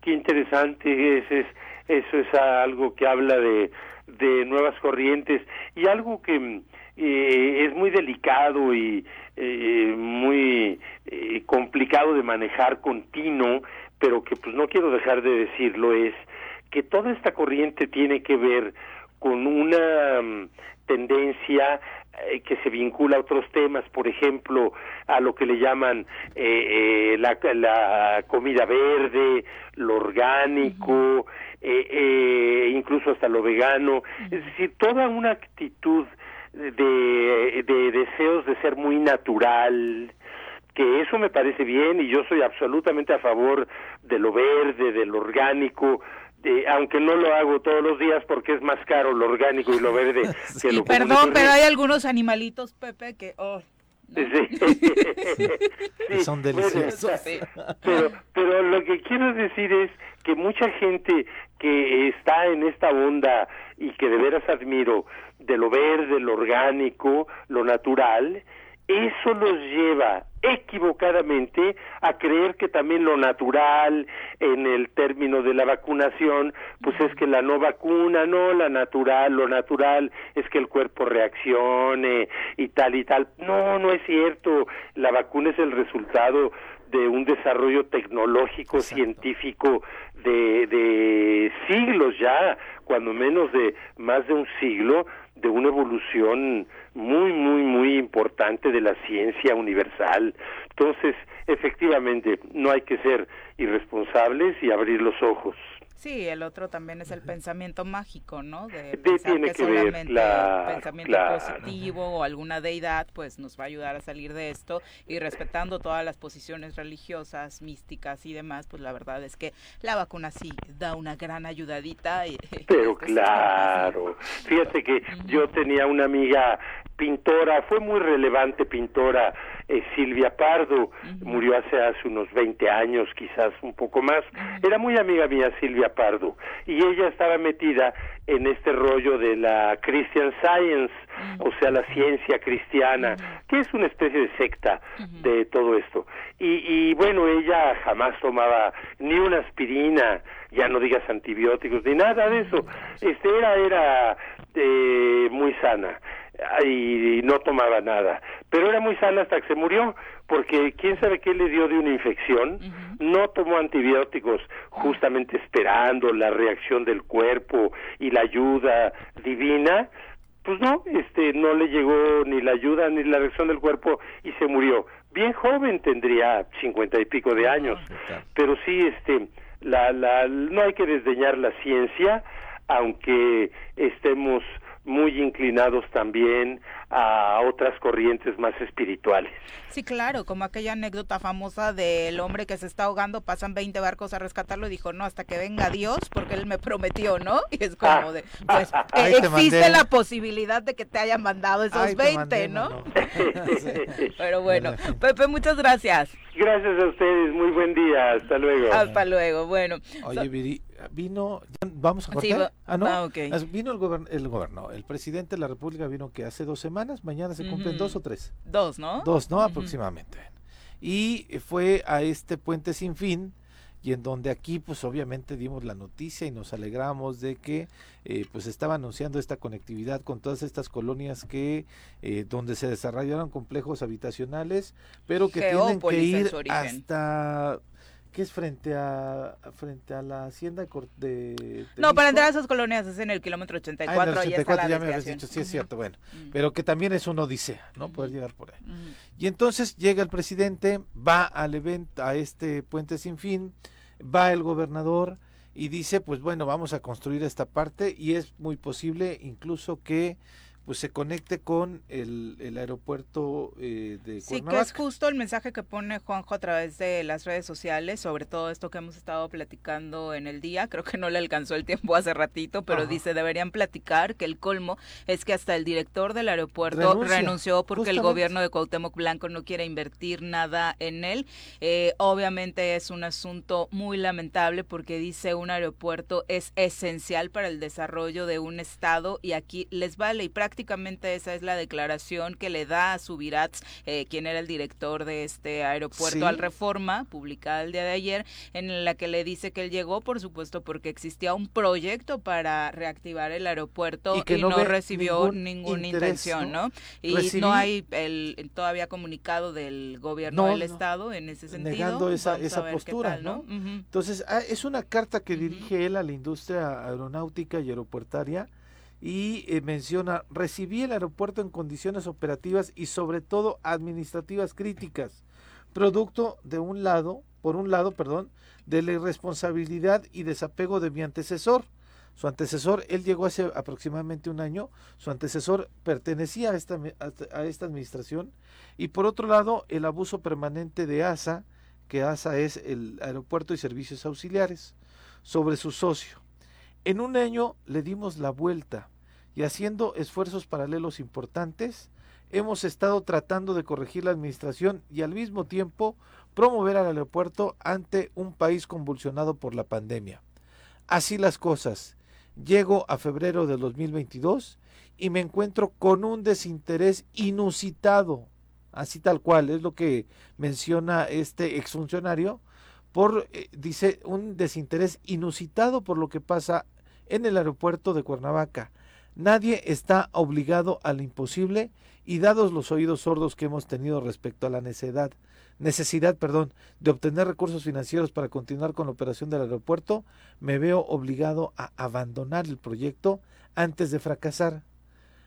Qué interesante, es, es, eso es algo que habla de, de nuevas corrientes y algo que eh, es muy delicado y eh, muy eh, complicado de manejar continuo, pero que pues no quiero dejar de decirlo, es que toda esta corriente tiene que ver con una mm, tendencia eh, que se vincula a otros temas, por ejemplo, a lo que le llaman eh, eh, la, la, comida verde, lo orgánico, incluso hasta lo vegano, es decir, toda una actitud de, de deseos de ser muy natural, que eso me parece bien y yo soy absolutamente a favor de lo verde, de lo orgánico, aunque no lo hago todos los días porque es más caro lo orgánico y lo verde que lo Perdón, pero hay algunos animalitos, Pepe, que... Oh, sí. son deliciosos. pero, pero lo que quiero decir es que mucha gente que está en esta onda y que de veras admiro de lo verde, lo orgánico, lo natural, eso los lleva equivocadamente a creer que también lo natural en el término de la vacunación, pues es que la no vacuna, no, la natural, lo natural es que el cuerpo reaccione y tal y tal. No, no es cierto. La vacuna es el resultado de un desarrollo tecnológico, científico de, de siglos ya, cuando menos de más de un siglo, de una evolución muy, muy, muy importante de la ciencia universal. Entonces, efectivamente, no hay que ser irresponsables y abrir los ojos. Sí, el otro también es el pensamiento mágico, ¿no? De pensar que, solamente el pensamiento positivo o alguna deidad, pues nos va a ayudar a salir de esto y respetando todas las posiciones religiosas, místicas y demás, pues la verdad es que la vacuna sí da una gran ayudadita. Y, Pero claro, fíjate que yo tenía una amiga pintora, fue muy relevante pintora, eh, Silvia Pardo, murió hace, hace unos 20 años, quizás un poco más, era muy amiga mía Silvia Pardo, y ella estaba metida en este rollo de la Christian Science, o sea, la ciencia cristiana, que es una especie de secta de todo esto. Y, y bueno, ella jamás tomaba ni una aspirina, ya no digas antibióticos, ni nada de eso. Este era, era eh, muy sana y no tomaba nada. Pero era muy sana hasta que se murió, porque quién sabe qué le dio de una infección, no tomó antibióticos justamente esperando la reacción del cuerpo y la ayuda divina, pues no, este, no le llegó ni la ayuda ni la reacción del cuerpo y se murió. Bien joven tendría cincuenta y pico de años, pero sí, este, la, la, no hay que desdeñar la ciencia, aunque estemos muy inclinados también a otras corrientes más espirituales. Sí, claro, como aquella anécdota famosa del hombre que se está ahogando, pasan 20 barcos a rescatarlo y dijo, no, hasta que venga Dios, porque él me prometió, ¿no? Y es como de, pues, eh, existe la posibilidad de que te haya mandado esos 20, ¿no? Pero bueno, Pepe, muchas gracias. Gracias a ustedes, muy buen día, hasta luego. Hasta luego, bueno. Oye, Viri, vino, vamos a cortar. ah, no, ah, vino el, gobern el gobierno, el presidente de la República vino que hace dos semanas, mañana se cumplen dos o tres. Dos, ¿no? Dos, ¿no? Aproximadamente. Y fue a este puente sin fin, y en donde aquí pues obviamente dimos la noticia y nos alegramos de que eh, pues estaba anunciando esta conectividad con todas estas colonias que eh, donde se desarrollaron complejos habitacionales pero que tienen que ir hasta ¿Qué es frente a frente a la hacienda de, No, para entrar a esas colonias es en el kilómetro 84. Ah, en el 84 ya me habías dicho, sí es cierto, bueno. Pero que también es una odisea, ¿no? Poder llegar por ahí. Y entonces llega el presidente, va al evento, a este puente sin fin, va el gobernador y dice, pues bueno, vamos a construir esta parte y es muy posible incluso que pues se conecte con el, el aeropuerto eh, de Sí, que es justo el mensaje que pone Juanjo a través de las redes sociales sobre todo esto que hemos estado platicando en el día. Creo que no le alcanzó el tiempo hace ratito, pero dice, deberían platicar que el colmo es que hasta el director del aeropuerto renunció porque el gobierno de Cuauhtémoc Blanco no quiere invertir nada en él. Eh, obviamente es un asunto muy lamentable porque dice un aeropuerto es esencial para el desarrollo de un estado y aquí les vale y prácticamente prácticamente esa es la declaración que le da a Subirats, eh, quien era el director de este aeropuerto al Reforma, publicada el día de ayer, en la que le dice que él llegó, por supuesto, porque existía un proyecto para reactivar el aeropuerto y, no, recibió ninguna intención, ¿no? Y no hay el todavía comunicado del gobierno del estado en ese sentido. Negando esa, esa postura, ¿no? Entonces, ah, es una carta que dirige él a la industria aeronáutica y aeropuertaria y eh, menciona, recibí el aeropuerto en condiciones operativas y sobre todo administrativas críticas, producto de un lado, por un lado, perdón, de la irresponsabilidad y desapego de mi antecesor. Su antecesor, él llegó hace aproximadamente un año, su antecesor pertenecía a esta, a esta administración y por otro lado el abuso permanente de ASA, que ASA es el Aeropuerto y Servicios Auxiliares, sobre su socio. En un año le dimos la vuelta y haciendo esfuerzos paralelos importantes, hemos estado tratando de corregir la administración y al mismo tiempo promover al aeropuerto ante un país convulsionado por la pandemia. Así las cosas. Llego a febrero del 2022 y me encuentro con un desinterés inusitado, así tal cual, es lo que menciona este exfuncionario, por, eh, dice, un desinterés inusitado por lo que pasa en el aeropuerto de Cuernavaca. Nadie está obligado al imposible y dados los oídos sordos que hemos tenido respecto a la necesidad, necesidad perdón, de obtener recursos financieros para continuar con la operación del aeropuerto, me veo obligado a abandonar el proyecto antes de fracasar.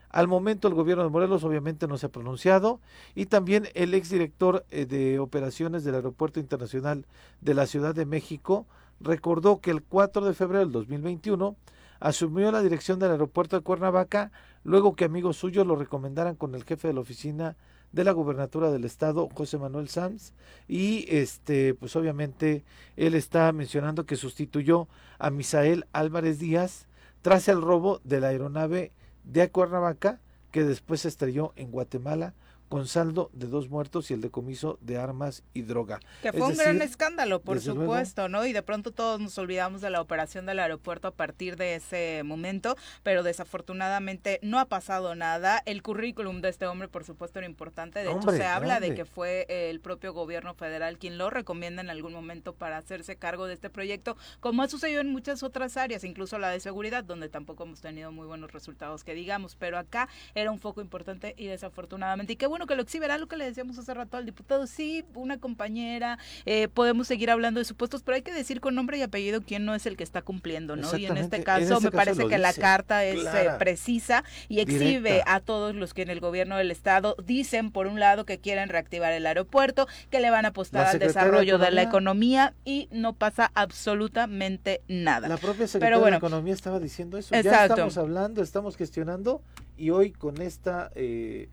Al momento el gobierno de Morelos obviamente no se ha pronunciado y también el exdirector eh, de operaciones del Aeropuerto Internacional de la Ciudad de México recordó que el 4 de febrero del 2021 asumió la dirección del aeropuerto de Cuernavaca luego que amigos suyos lo recomendaran con el jefe de la oficina de la gubernatura del estado, José Manuel Sanz, y este, pues obviamente él está mencionando que sustituyó a Misael Álvarez Díaz tras el robo de la aeronave de Cuernavaca, que después se estrelló en Guatemala con saldo de dos muertos y el decomiso de armas y droga. Que fue un gran escándalo, por supuesto, ¿no? Y de pronto todos nos olvidamos de la operación del aeropuerto a partir de ese momento, pero desafortunadamente no ha pasado nada. El currículum de este hombre, por supuesto, era importante. De hecho, se habla de que fue el propio gobierno federal quien lo recomienda en algún momento para hacerse cargo de este proyecto, como ha sucedido en muchas otras áreas, incluso la de seguridad, donde tampoco hemos tenido muy buenos resultados, que digamos, pero acá era un foco importante y desafortunadamente. Y qué bueno que lo exhiberá, lo que le decíamos hace rato al diputado, sí, una compañera, eh, podemos seguir hablando de supuestos, pero hay que decir con nombre y apellido quién no es el que está cumpliendo, ¿no? Y en este caso este me parece que la carta es eh, precisa y exhibe a todos los que en el gobierno del estado dicen, por un lado, que quieren reactivar el aeropuerto, que le van a apostar al desarrollo de, la economía y no pasa absolutamente nada. La propia Secretaría de Economía estaba diciendo eso. Ya estamos hablando, estamos gestionando y hoy con esta... Eh,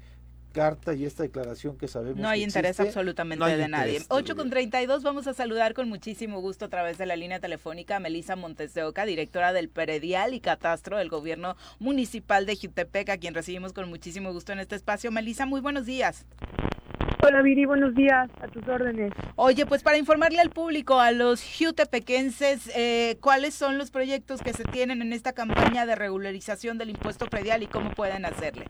carta y esta declaración que sabemos. No hay interés absolutamente de nadie. 8 con 32, vamos a saludar con muchísimo gusto a través de la línea telefónica a Melisa Montes de Oca, directora del Peredial y Catastro del Gobierno Municipal de Jutepec, a quien recibimos con muchísimo gusto en este espacio. Melisa, muy buenos días. Hola Viri, buenos días, a tus órdenes. Oye, pues para informarle al público, a los jutepequenses, eh, cuáles son los proyectos que se tienen en esta campaña de regularización del impuesto predial y cómo pueden hacerle.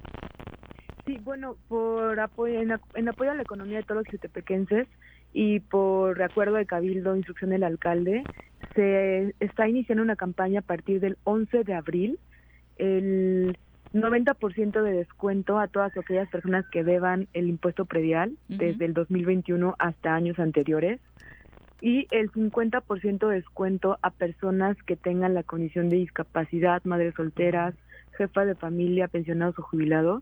Sí, bueno, por apoyo, en, apoyo a la economía de todos los jutepequenses y por acuerdo de Cabildo, instrucción del alcalde, se está iniciando una campaña a partir del 11 de abril. El 90% de descuento a todas aquellas personas que deban el impuesto predial desde el 2021 hasta años anteriores. Y el 50% de descuento a personas que tengan la condición de discapacidad, madres solteras, jefas de familia, pensionados o jubilados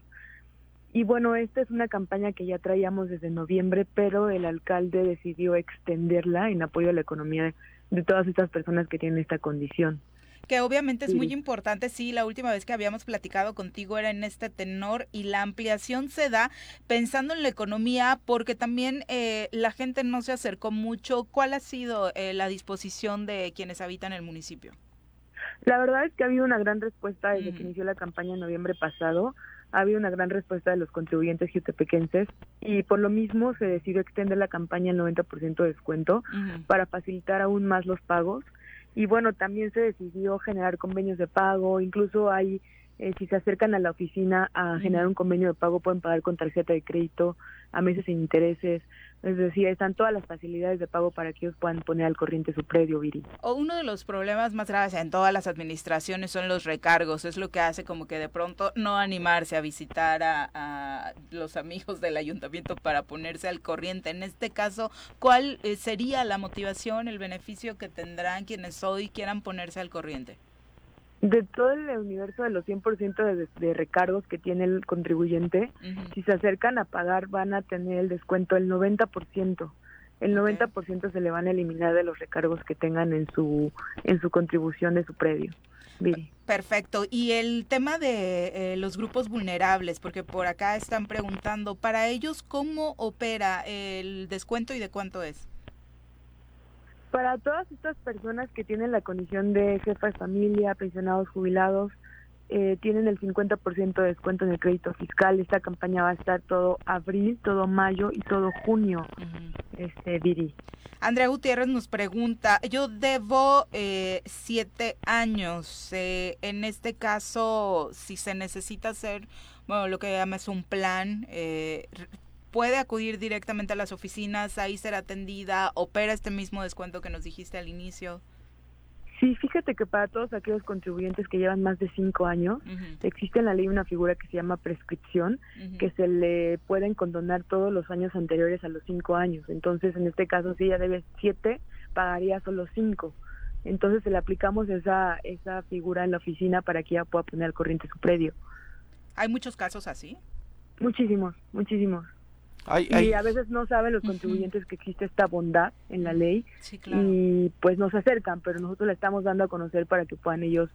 y bueno, esta es una campaña que ya traíamos desde noviembre, pero el alcalde decidió extenderla en apoyo a la economía de, todas estas personas que tienen esta condición que obviamente es muy importante. Sí, la última vez que habíamos platicado contigo era en este tenor y la ampliación se da pensando en la economía porque también eh, la gente no se acercó mucho. ¿Cuál ha sido eh, la disposición de quienes habitan el municipio? La verdad es que ha habido una gran respuesta desde que mm. inició la campaña en noviembre pasado ha habido una gran respuesta de los contribuyentes jutepequenses y por lo mismo se decidió extender la campaña al 90% de descuento para facilitar aún más los pagos. Y bueno, también se decidió generar convenios de pago, incluso hay eh, si se acercan a la oficina a generar un convenio de pago, pueden pagar con tarjeta de crédito a meses sin intereses. Es decir, están todas las facilidades de pago para que ellos puedan poner al corriente su predio, Viri. Uno de los problemas más graves en todas las administraciones son los recargos. Es lo que hace como que de pronto no animarse a visitar a, los amigos del ayuntamiento para ponerse al corriente. En este caso, ¿cuál eh, sería la motivación, el beneficio que tendrán quienes hoy quieran ponerse al corriente? De todo el universo de los 100% de, de recargos que tiene el contribuyente, si se acercan a pagar van a tener el descuento del 90%. El 90% se le van a eliminar de los recargos que tengan en su en su contribución de su predio. Perfecto. Y el tema de eh, los grupos vulnerables, porque por acá están preguntando, para ellos, ¿cómo opera el descuento y de cuánto es? Para todas estas personas que tienen la condición de jefa de familia, pensionados, jubilados, eh, tienen el 50% de descuento en el crédito fiscal. Esta campaña va a estar todo abril, todo mayo y todo junio, este Viri. Andrea Gutiérrez nos pregunta, yo debo eh, siete años. Eh, en este caso, si se necesita hacer, bueno, lo que llamas un plan, eh, puede acudir directamente a las oficinas, ahí ser atendida, opera este mismo descuento que nos dijiste al inicio. Sí, fíjate que para todos aquellos contribuyentes que llevan más de cinco años, existe en la ley una figura que se llama prescripción, que se le pueden condonar todos los años anteriores a los cinco años. Entonces, en este caso, si ella debe siete, pagaría solo cinco. Entonces, se le aplicamos esa, esa figura en la oficina para que ella pueda poner al corriente su predio. ¿Hay muchos casos así? Muchísimos, muchísimos y a veces no saben los contribuyentes que existe esta bondad en la ley y pues nos acercan, pero nosotros le estamos dando a conocer para que puedan ellos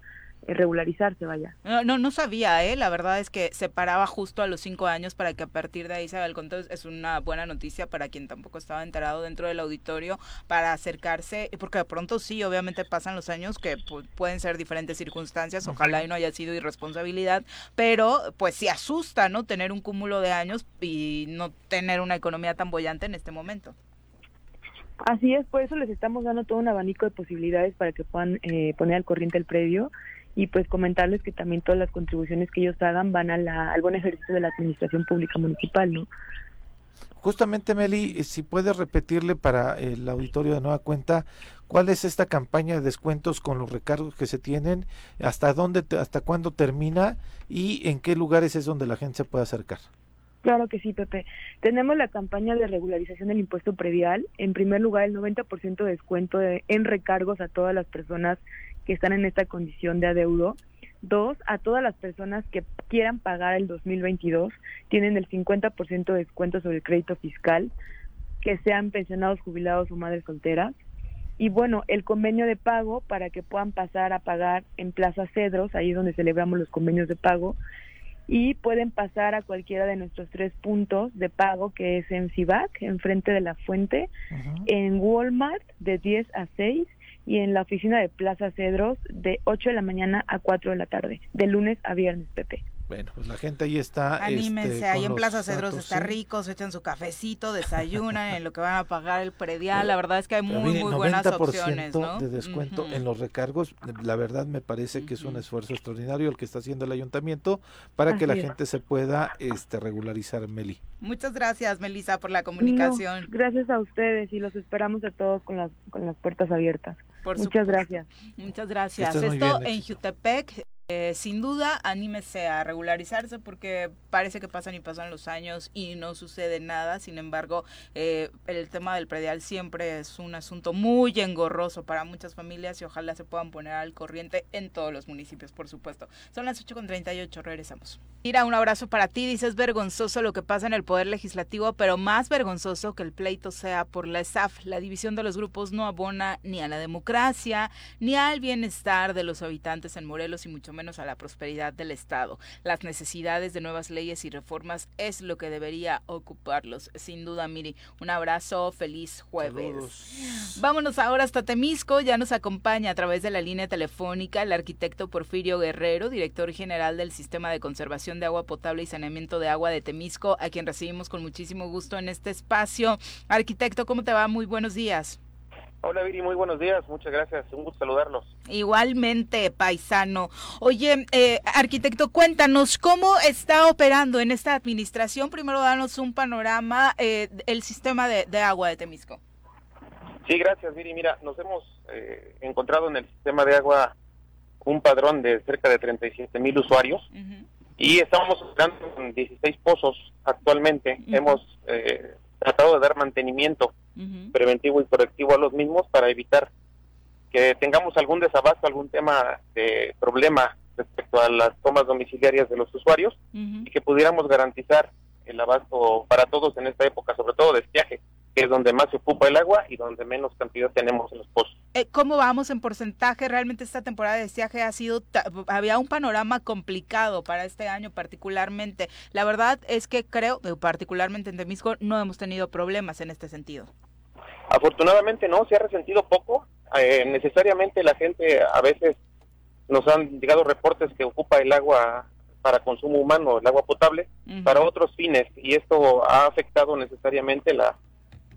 regularizarse, vaya. No, no, sabía, ¿eh? La verdad es que se paraba justo a los cinco años para que a partir de ahí se haga el conteo. Es una buena noticia para quien tampoco estaba enterado dentro del auditorio para acercarse, porque de pronto sí, obviamente pasan los años que pueden ser diferentes circunstancias, ojalá y no haya sido irresponsabilidad, pero pues sí asusta, ¿no? Tener un cúmulo de años y no tener una economía tan bollante en este momento. Así es, por eso les estamos dando todo un abanico de posibilidades para que puedan eh, poner al corriente el predio y pues comentarles que también todas las contribuciones que ellos hagan van a la, al buen ejercicio de la administración pública municipal, ¿no? Justamente, Meli, eh, si puedes repetirle para el auditorio de nueva cuenta, ¿cuál es esta campaña de descuentos con los recargos que se tienen? ¿Hasta dónde, hasta cuándo termina? ¿Y en qué lugares es donde la gente se puede acercar? Claro que sí, Pepe. Tenemos la campaña de regularización del impuesto predial. En primer lugar, el 90% de descuento en recargos a todas las personas que están en esta condición de adeudo. Dos, a todas las personas que quieran pagar el 2022 tienen el 50% de descuento sobre el crédito fiscal, que sean pensionados, jubilados o madres solteras. Y bueno, el convenio de pago para que puedan pasar a pagar en Plaza Cedros, ahí es donde celebramos los convenios de pago, y pueden pasar a cualquiera de nuestros tres puntos de pago, que es en CIVAC, enfrente de la fuente, en Walmart de 10 a 6 y en la oficina de Plaza Cedros de 8 de la mañana a 4 de la tarde, de lunes a viernes, Pepe. Bueno, pues la gente ahí está. Anímense, este, ahí en Plaza Cedros está rico, se echan su cafecito, desayunan en lo que van a pagar el predial. La verdad es que hay muy, muy buenas opciones. ¿no? de descuento en los recargos. La verdad me parece que es un esfuerzo extraordinario el que está haciendo el ayuntamiento para que la gente se pueda este, regularizar, Meli. Muchas gracias, Melissa, por la comunicación. gracias a ustedes y los esperamos a todos con las, con las puertas abiertas. Muchas gracias. Muchas gracias. Esto en Jutepec. Sin duda, anímese a regularizarse porque parece que pasan y pasan los años y no sucede nada. Sin embargo, eh, el tema del predial siempre es un asunto muy engorroso para muchas familias y ojalá se puedan poner al corriente en todos los municipios, por supuesto. Son las 8.38, regresamos. Mira, un abrazo para ti. Dices vergonzoso lo que pasa en el Poder Legislativo, pero más vergonzoso que el pleito sea por la SAF. La división de los grupos no abona ni a la democracia, ni al bienestar de los habitantes en Morelos y mucho menos a la prosperidad del Estado. Las necesidades de nuevas leyes y reformas es lo que debería ocuparlos. Sin duda, Miri, un abrazo, feliz jueves. Vámonos ahora hasta Temisco. Ya nos acompaña a través de la línea telefónica el arquitecto Porfirio Guerrero, director general del Sistema de Conservación de Agua Potable y Saneamiento de Agua de Temisco, a quien recibimos con muchísimo gusto en este espacio. Arquitecto, ¿cómo te va? Muy buenos días. Hola Viri, muy buenos días, muchas gracias, un gusto saludarlos. Igualmente, paisano. Oye, eh, arquitecto, cuéntanos cómo está operando en esta administración. Primero, danos un panorama eh, el sistema de, agua de Temisco. Sí, gracias Viri. Mira, nos hemos eh, encontrado en el sistema de agua un padrón de cerca de 37 mil usuarios y estamos operando con 16 pozos actualmente. Hemos tratado de dar mantenimiento preventivo y correctivo a los mismos para evitar que tengamos algún desabasto, algún tema de problema respecto a las tomas domiciliarias de los usuarios y que pudiéramos garantizar el abasto para todos en esta época, sobre todo de estiaje, que es donde más se ocupa el agua y donde menos cantidad tenemos en los pozos. Eh, ¿Cómo vamos en porcentaje? Realmente esta temporada de estiaje ha sido, había un panorama complicado para este año particularmente. La verdad es que creo, eh, particularmente en Temisco, no hemos tenido problemas en este sentido. Afortunadamente no, se ha resentido poco. Eh, necesariamente la gente a veces nos han llegado reportes que ocupa el agua para consumo humano, el agua potable, para otros fines, y esto ha afectado necesariamente la,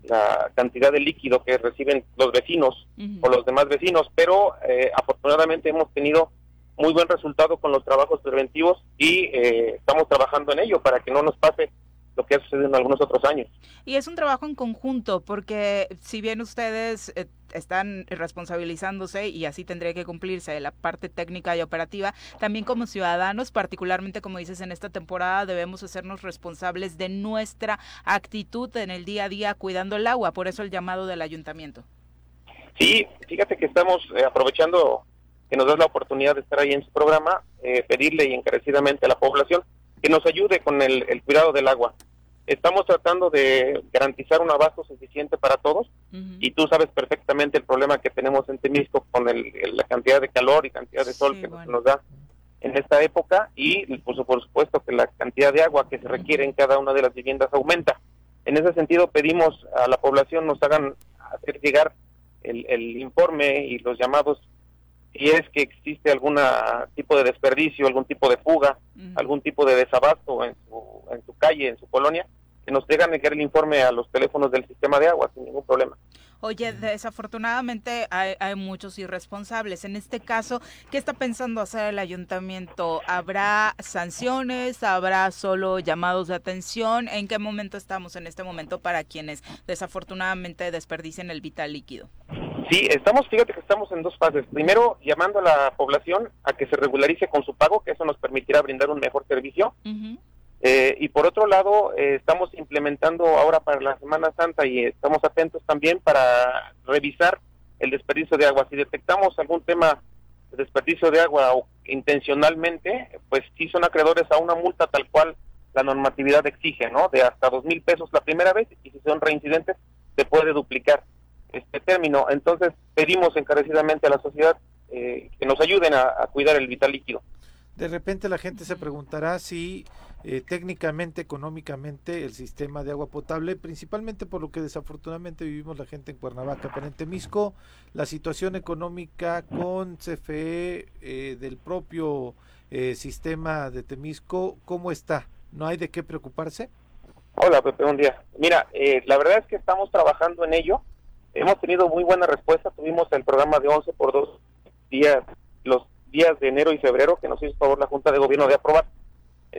la cantidad de líquido que reciben los vecinos o los demás vecinos, pero eh, afortunadamente hemos tenido muy buen resultado con los trabajos preventivos y eh, estamos trabajando en ello para que no nos pase lo que ha sucedido en algunos otros años. Y es un trabajo en conjunto, porque si bien ustedes eh, están responsabilizándose y así tendría que cumplirse la parte técnica y operativa, también como ciudadanos, particularmente como dices en esta temporada, debemos hacernos responsables de nuestra actitud en el día a día cuidando el agua, por eso el llamado del ayuntamiento. Sí, fíjate que estamos eh, aprovechando que nos das la oportunidad de estar ahí en su programa, eh, pedirle y encarecidamente a la población que nos ayude con el, cuidado del agua. Estamos tratando de garantizar un abasto suficiente para todos y tú sabes perfectamente el problema que tenemos en Temisco con la cantidad de calor y cantidad de sol que nos, da en esta época y pues, por supuesto que la cantidad de agua que se requiere en cada una de las viviendas aumenta. En ese sentido pedimos a la población nos hagan hacer llegar el, el informe y los llamados si es que existe algún tipo de desperdicio, algún tipo de fuga, algún tipo de desabasto en su, en su calle, en su colonia, que nos llegan a el informe a los teléfonos del sistema de agua sin ningún problema. Oye, desafortunadamente hay, hay, muchos irresponsables. En este caso, ¿qué está pensando hacer el ayuntamiento? ¿Habrá sanciones? ¿Habrá solo llamados de atención? ¿En qué momento estamos en este momento para quienes desafortunadamente desperdicien el vital líquido? Sí, estamos, fíjate que estamos en dos fases. Primero, llamando a la población a que se regularice con su pago, que eso nos permitirá brindar un mejor servicio. Eh, y por otro lado, eh, estamos implementando ahora para la Semana Santa y estamos atentos también para revisar el desperdicio de agua. Si detectamos algún tema de desperdicio de agua o intencionalmente, pues sí son acreedores a una multa tal cual la normatividad exige, ¿no? De hasta dos mil pesos la primera vez y si son reincidentes se puede duplicar este término. Entonces pedimos encarecidamente a la sociedad eh, que nos ayuden a, cuidar el vital líquido. De repente la gente se preguntará si eh, técnicamente, económicamente, el sistema de agua potable, principalmente por lo que desafortunadamente vivimos la gente en Cuernavaca, pero en Temisco, la situación económica con CFE eh, del propio sistema de Temisco, ¿cómo está? ¿No hay de qué preocuparse? Hola Pepe, un día. Mira, la verdad es que estamos trabajando en ello hemos tenido muy buena respuesta. Tuvimos el programa de 11 por 2 días, los días de enero y febrero, que nos hizo favor la Junta de Gobierno de aprobar.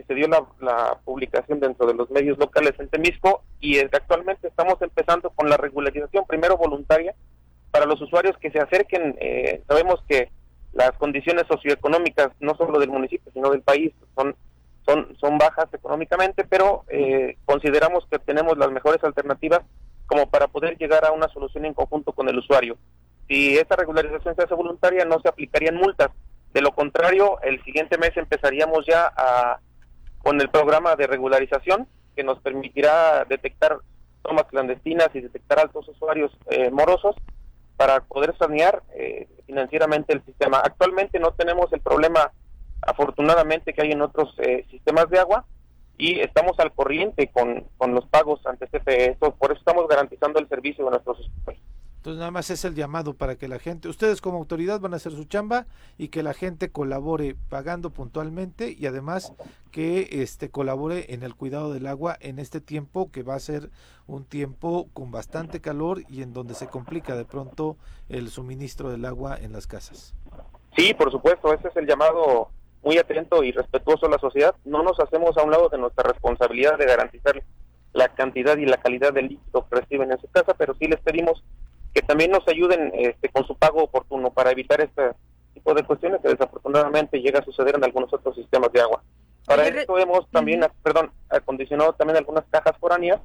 Se dio la, publicación dentro de los medios locales en Temisco y actualmente estamos empezando con la regularización, primero voluntaria, para los usuarios que se acerquen. Eh, sabemos que las condiciones socioeconómicas, no solo del municipio, sino del país, son son, son bajas económicamente, pero eh, consideramos que tenemos las mejores alternativas como para poder llegar a una solución en conjunto con el usuario. Si esta regularización se hace voluntaria, no se aplicarían multas. De lo contrario, el siguiente mes empezaríamos ya a, con el programa de regularización que nos permitirá detectar tomas clandestinas y detectar altos usuarios eh, morosos para poder sanear eh, financieramente el sistema. Actualmente no tenemos el problema, afortunadamente, que hay en otros eh, sistemas de agua, y estamos al corriente con, con los pagos ante CFE. por eso estamos garantizando el servicio de nuestros usuarios. Entonces nada más es el llamado para que la gente, ustedes como autoridad van a hacer su chamba y que la gente colabore pagando puntualmente y además que este colabore en el cuidado del agua en este tiempo que va a ser un tiempo con bastante calor y en donde se complica de pronto el suministro del agua en las casas. Sí, por supuesto, ese es el llamado muy atento y respetuoso a la sociedad, no nos hacemos a un lado de nuestra responsabilidad de garantizar la cantidad y la calidad del líquido que reciben en su casa, pero sí les pedimos que también nos ayuden este, con su pago oportuno para evitar este tipo de cuestiones que desafortunadamente llega a suceder en algunos otros sistemas de agua. Para esto hemos también, perdón, acondicionado también algunas cajas foráneas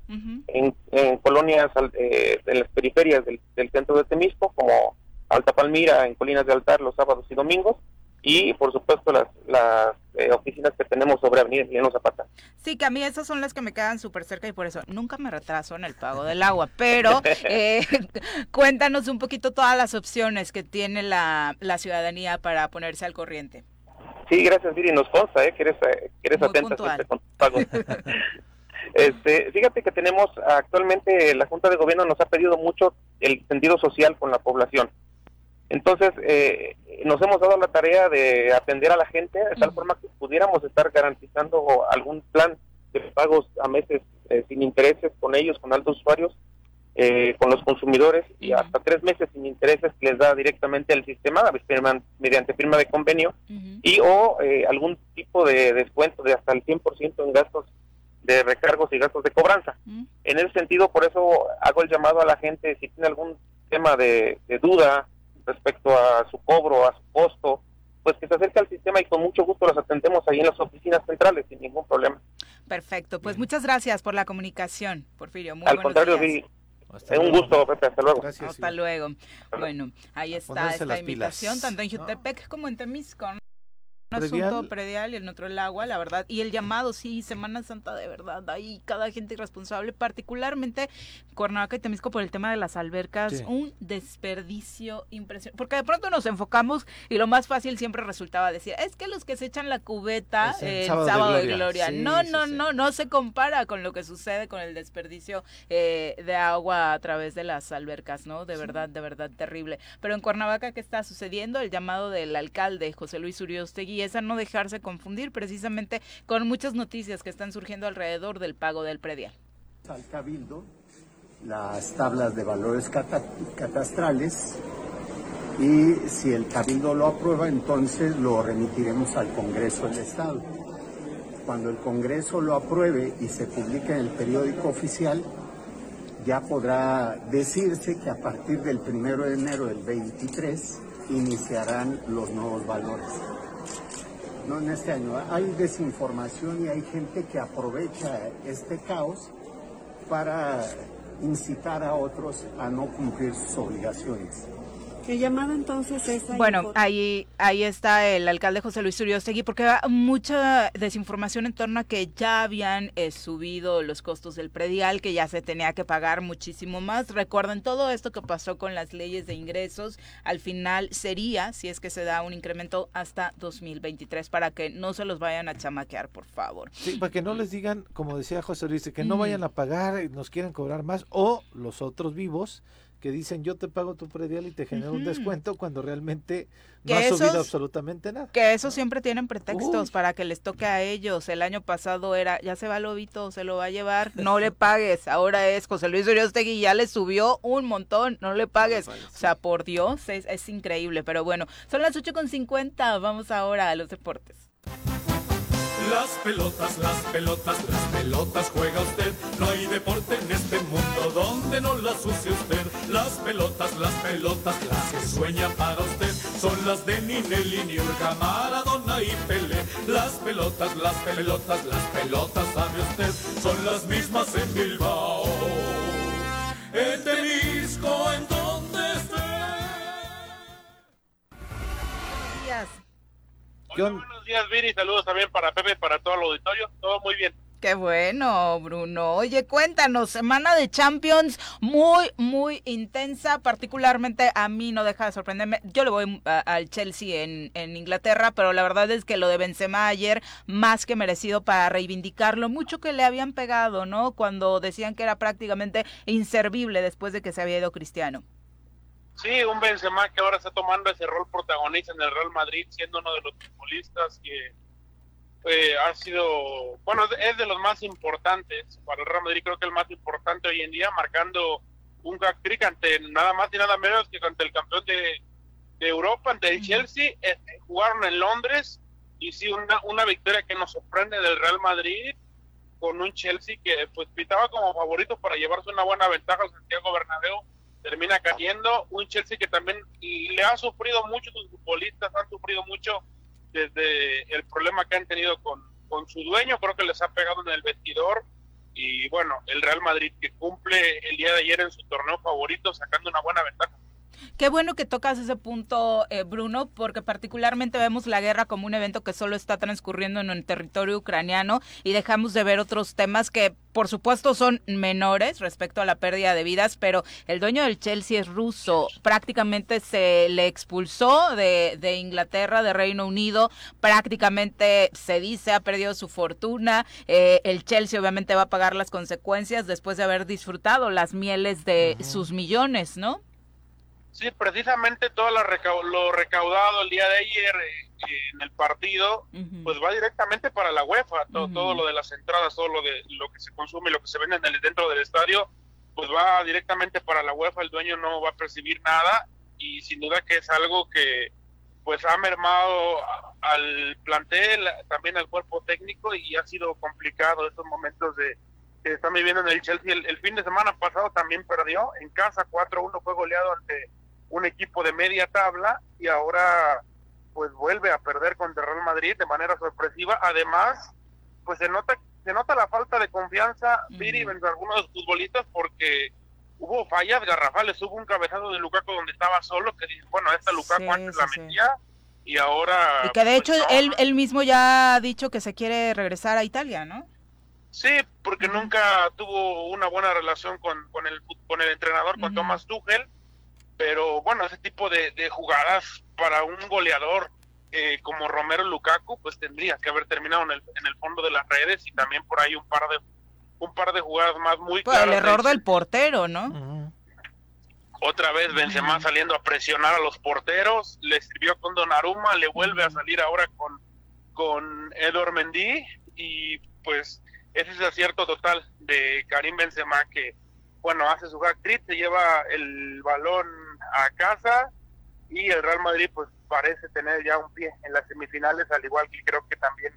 en, colonias eh, de las periferias del, del, centro de Temisco, como Alta Palmira, en Colinas de Altar, los sábados y domingos, y por supuesto las, las eh, oficinas que tenemos sobre Avenida Emiliano Zapata. Sí, que a mí esas son las que me quedan súper cerca y por eso nunca me retraso en el pago del agua, pero eh, cuéntanos un poquito todas las opciones que tiene la, la ciudadanía para ponerse al corriente. Sí, gracias, Viri, nos consta eh, que eres, eh, que eres atenta este pago. este, fíjate que tenemos actualmente, la Junta de Gobierno nos ha pedido mucho el sentido social con la población. Entonces, eh, nos hemos dado la tarea de atender a la gente de tal forma que pudiéramos estar garantizando algún plan de pagos a meses eh, sin intereses con ellos, con altos usuarios, eh, con los consumidores y hasta tres meses sin intereses que les da directamente el sistema mediante firma de convenio y o algún tipo de descuento de hasta el 100% en gastos de recargos y gastos de cobranza. En ese sentido, por eso hago el llamado a la gente, si tiene algún tema de duda, respecto a su cobro, a su costo, pues que se acerque al sistema y con mucho gusto los atendemos ahí en las oficinas centrales sin ningún problema. Perfecto, pues muchas gracias por la comunicación, Porfirio. Muy al contrario, días. es un gusto, Pepe, hasta luego. hasta luego. Bueno, ahí está esta invitación, tanto en Jutepec como en Temisco un asunto predial y el otro el agua, la verdad. Y el llamado, sí, Semana Santa de verdad. Ahí cada gente irresponsable, particularmente Cuernavaca y Temisco por el tema de las albercas. Un desperdicio impresionante. Porque de pronto nos enfocamos y lo más fácil siempre resultaba decir, es que los que se echan la cubeta el, sábado, de Gloria. no, no, no, no se compara con lo que sucede con el desperdicio eh, de agua a través de las albercas, ¿no? De verdad, de verdad terrible. Pero en Cuernavaca, ¿qué está sucediendo? El llamado del alcalde José Luis Uriostegui es a no dejarse confundir precisamente con muchas noticias que están surgiendo alrededor del pago del predial. Al Cabildo, las tablas de valores catastrales y si el Cabildo lo aprueba, entonces lo remitiremos al Congreso del Estado. Cuando el Congreso lo apruebe y se publique en el periódico oficial, ya podrá decirse que a partir del primero de enero del 23 iniciarán los nuevos valores no en este año. Hay desinformación y hay gente que aprovecha este caos para incitar a otros a no cumplir sus obligaciones. ¿Qué llamada entonces esa? Bueno, ahí, ahí está el alcalde José Luis Uriostegui, porque hay mucha desinformación en torno a que ya habían eh, subido los costos del predial, que ya se tenía que pagar muchísimo más. Recuerden todo esto que pasó con las leyes de ingresos, al final sería, si es que se da un incremento hasta 2023, para que no se los vayan a chamaquear, por favor. Sí, para que no les digan, como decía José Luis, que no vayan a pagar y nos quieren cobrar más, o los otros vivos que dicen yo te pago tu predial y te genero un descuento cuando realmente no ha subido absolutamente nada. Que eso siempre tienen pretextos para que les toque a ellos. El año pasado era, ya se va Lobito, se lo va a llevar, no le pagues. Ahora es José Luis Uriostegui, ya le subió un montón, no le pagues. o sea, por Dios, es, es increíble. Pero bueno, son las 8.50, vamos ahora a los deportes. Las pelotas, las pelotas, las pelotas juega usted. No hay deporte en este mundo donde no las use usted. Las pelotas, las pelotas, las que sueña para usted. Son las de Ninelli, Niurka, Maradona y Pele. Las pelotas, las pelotas, las pelotas, sabe usted. Son las mismas en Bilbao. En Temisco, en donde esté. Buenos días, Viri. Saludos también para Pepe, para todo el auditorio. Todo muy bien. Qué bueno, Bruno. Oye, cuéntanos, semana de Champions muy, muy intensa, particularmente a mí no deja de sorprenderme. Yo le voy al Chelsea en, en, Inglaterra, pero la verdad es que lo de Benzema ayer, más que merecido para reivindicarlo, mucho que le habían pegado, ¿no? Cuando decían que era prácticamente inservible después de que se había ido Cristiano. Sí, un Benzema que ahora está tomando ese rol protagonista en el Real Madrid, siendo uno de los futbolistas que eh, ha sido, bueno, es de los más importantes para el Real Madrid, creo que el más importante hoy en día, marcando un hat-trick ante nada más y nada menos que ante el campeón de, Europa, ante el Chelsea, eh, eh, jugaron en Londres y sí, una, una victoria que nos sorprende del Real Madrid con un Chelsea que pues pitaba como favorito para llevarse una buena ventaja al Santiago Bernabéu termina cayendo. Un Chelsea que también le ha sufrido mucho, sus futbolistas han sufrido mucho desde el problema que han tenido con, con su dueño, creo que les ha pegado en el vestidor. Y bueno, el Real Madrid que cumple el día de ayer en su torneo favorito sacando una buena ventaja. Qué bueno que tocas ese punto, eh, Bruno, porque particularmente vemos la guerra como un evento que solo está transcurriendo en el territorio ucraniano y dejamos de ver otros temas que por supuesto son menores respecto a la pérdida de vidas, pero el dueño del Chelsea es ruso. Prácticamente se le expulsó de, de, Inglaterra, de Reino Unido. Prácticamente se dice ha perdido su fortuna. Eh, el Chelsea obviamente va a pagar las consecuencias después de haber disfrutado las mieles de sus millones, ¿no? Sí, precisamente todo lo, recaudado el día de ayer eh, en el partido, pues va directamente para la UEFA, todo, todo, lo de las entradas, todo lo de lo que se consume, lo que se vende en el, dentro del estadio, pues va directamente para la UEFA, el dueño no va a percibir nada y sin duda que es algo que pues ha mermado al plantel, también al cuerpo técnico y ha sido complicado estos momentos de que están viviendo en el Chelsea. El, el fin de semana pasado también perdió en casa 4-1, fue goleado ante un equipo de media tabla y ahora pues vuelve a perder contra Real Madrid de manera sorpresiva. Además, pues se nota se nota la falta de confianza Viri entre algunos de los futbolistas porque hubo fallas garrafales, hubo un cabezazo de Lukaku donde estaba solo que bueno, esta Lukaku antes la metía y ahora y que de hecho pues, él, él mismo ya ha dicho que se quiere regresar a Italia, ¿no? Sí, porque nunca tuvo una buena relación con, con el con el entrenador, con Thomas Tuchel pero bueno, ese tipo de, jugadas para un goleador eh, como Romero Lukaku, pues tendría que haber terminado en el, en el fondo de las redes y también por ahí un par de un par de jugadas más muy pues el error del portero, ¿no? Otra vez Benzema saliendo a presionar a los porteros, le sirvió con Donnarumma, le vuelve a salir ahora con con Edor Mendy y pues ese es el acierto total de Karim Benzema que bueno, hace su hack trick, se lleva el balón a casa y el Real Madrid pues parece tener ya un pie en las semifinales, al igual que creo que también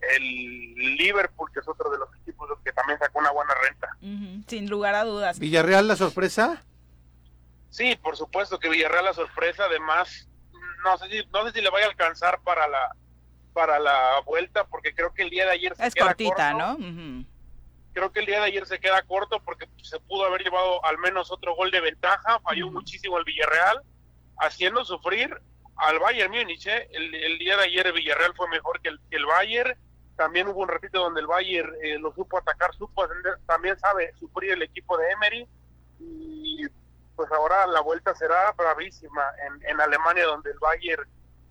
el Liverpool, que es otro de los equipos que también sacó una buena renta. sin lugar a dudas. ¿Villarreal la sorpresa? Sí, por supuesto que Villarreal la sorpresa, además no sé si, no sé si le vaya a alcanzar para la para la vuelta, porque creo que el día de ayer se es cortita, ¿no? Creo que el día de ayer se queda corto porque se pudo haber llevado al menos otro gol de ventaja, falló muchísimo el Villarreal, haciendo sufrir al Bayern Múnich. ¿eh? El, día de ayer el Villarreal fue mejor que el, que el Bayern, también hubo un ratito donde el Bayern eh, lo supo atacar, supo también sabe sufrir el equipo de Emery y pues ahora la vuelta será bravísima en, en Alemania donde el Bayern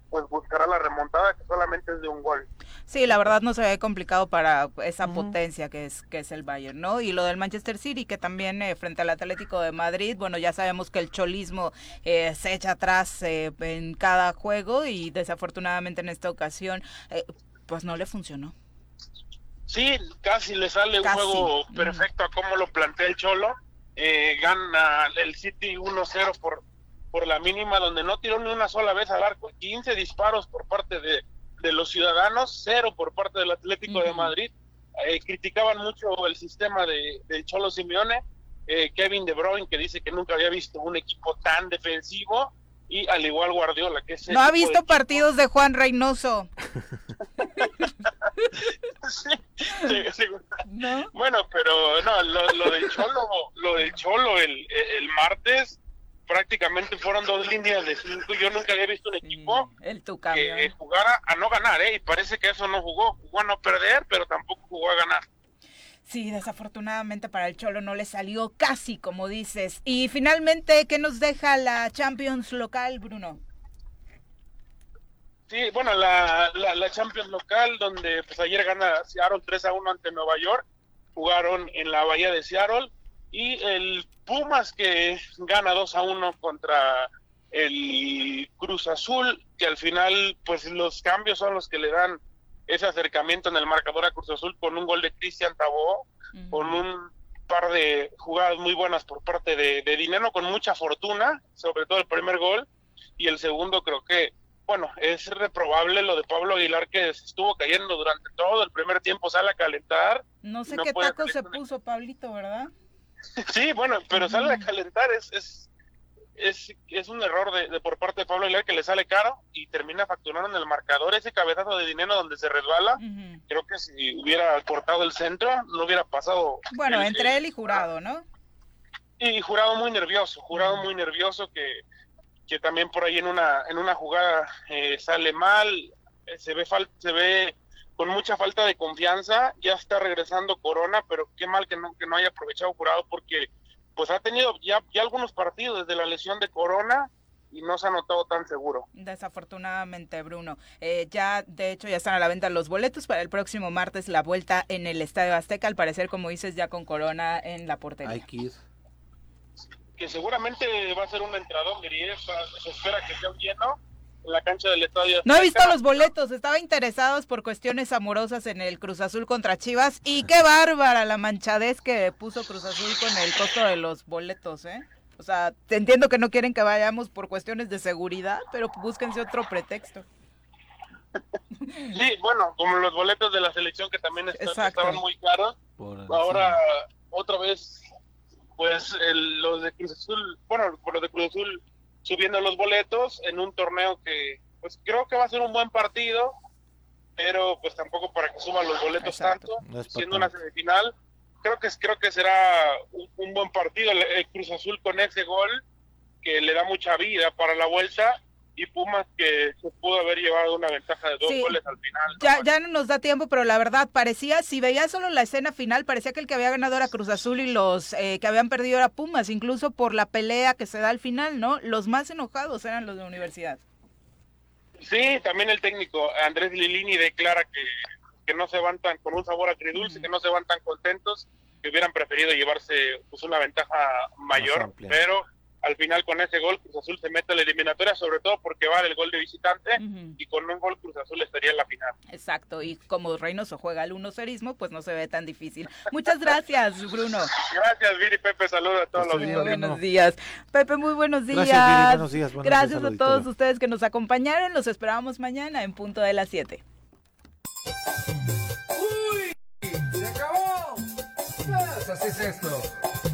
pues buscará la remontada que solamente es de un gol. Sí, la verdad no se ve complicado para esa potencia que es que es el Bayern, ¿no? Y lo del Manchester City que también eh, frente al Atlético de Madrid, bueno, ya sabemos que el cholismo eh, se echa atrás eh, en cada juego y desafortunadamente en esta ocasión pues no le funcionó. Sí, casi le sale un juego perfecto a cómo lo plantea el Cholo. gana el City 1-0 por por la mínima, donde no tiró ni una sola vez al arco, 15 disparos por parte de, los ciudadanos, cero por parte del Atlético de Madrid. Eh, criticaban mucho el sistema de, Cholo Simeone, eh, Kevin De Bruyne, que dice que nunca había visto un equipo tan defensivo, y al igual Guardiola, que es... No ha visto partidos de Juan Reynoso. Bueno, pero no, lo, lo del Cholo, lo del Cholo el, el martes prácticamente fueron dos líneas de cinco. Yo nunca había visto un equipo el que jugara a no ganar, ¿eh? Y parece que eso no jugó. Jugó a no perder, pero tampoco jugó a ganar. Sí, desafortunadamente para el Cholo no le salió casi, como dices. Y finalmente, ¿qué nos deja la Champions local, Bruno? Sí, bueno, la, la, Champions local, donde pues ayer gana Seattle 3 a 1 ante Nueva York. Jugaron en la Bahía de Seattle y el Pumas que gana 2 a 1 contra el Cruz Azul, que al final pues los cambios son los que le dan ese acercamiento en el marcador a Cruz Azul con un gol de Cristian Tabó, con un par de jugadas muy buenas por parte de, de Dinero, con mucha fortuna, sobre todo el primer gol, y el segundo creo que, bueno, es reprobable lo de Pablo Aguilar que estuvo cayendo durante todo el primer tiempo, sale a calentar. No sé qué taco se puso Pablito, ¿verdad? Sí, bueno, pero sale a calentar, es, es, es, es un error de, por parte de Pablo Aguilar que le sale caro y termina facturando en el marcador ese cabezazo de dinero donde se resbala. Creo que si hubiera cortado el centro, no hubiera pasado. Bueno, entre él y jurado, ¿no? Y jurado muy nervioso, jurado muy nervioso que, que también por ahí en una en una jugada eh, sale mal, eh, se ve fal se ve con mucha falta de confianza, ya está regresando Corona, pero qué mal que no que no haya aprovechado Jurado porque pues ha tenido ya ya algunos partidos desde la lesión de Corona y no se ha notado tan seguro. Desafortunadamente, Bruno. Eh, ya, de hecho, ya están a la venta los boletos para el próximo martes, la vuelta en el Estadio Azteca, al parecer, como dices, ya con Corona en la portería. Hay que ir. Que seguramente va a ser un entrador, diría, se espera que sea un lleno en la cancha del Estadio. No he visto los boletos, estaba interesados por cuestiones amorosas en el Cruz Azul contra Chivas, y qué bárbara la manchadez que puso Cruz Azul con el costo de los boletos, ¿eh? O sea, entiendo que no quieren que vayamos por cuestiones de seguridad, pero búsquense otro pretexto. Sí, bueno, como los boletos de la selección que también estaban muy caros. Ahora, otra vez, pues los de Cruz Azul, bueno, por los de Cruz Azul subiendo los boletos en un torneo que, pues creo que va a ser un buen partido, pero pues tampoco para que suban los boletos tanto, siendo una semifinal. Creo que creo que será un, buen partido. El, Cruz Azul con ese gol que le da mucha vida para la vuelta y Pumas que se pudo haber llevado una ventaja de dos goles al final. Ya, ya no nos da tiempo, pero la verdad parecía, si veía solo la escena final, parecía que el que había ganado era Cruz Azul y los eh, que habían perdido era Pumas, incluso por la pelea que se da al final, ¿no? Los más enojados eran los de Universidad. Sí, también el técnico Andrés Lilini declara que que no se van tan con un sabor agridulce, que no se van tan contentos, que hubieran preferido llevarse pues una ventaja mayor, pero al final con ese gol Cruz Azul se mete a la eliminatoria, sobre todo porque va el gol de visitante y con un gol Cruz Azul estaría en la final. Exacto, y como Reynoso juega al uno serismo, pues no se ve tan difícil. Muchas gracias, Bruno. Gracias, Viri, Pepe, saludos a todos los días. Buenos días. Pepe, muy buenos días. Gracias, buenos días. gracias a todos ustedes que nos acompañaron, los esperamos mañana en punto de las 7. ¡Uy! ¡Se acabó! Pues así es esto.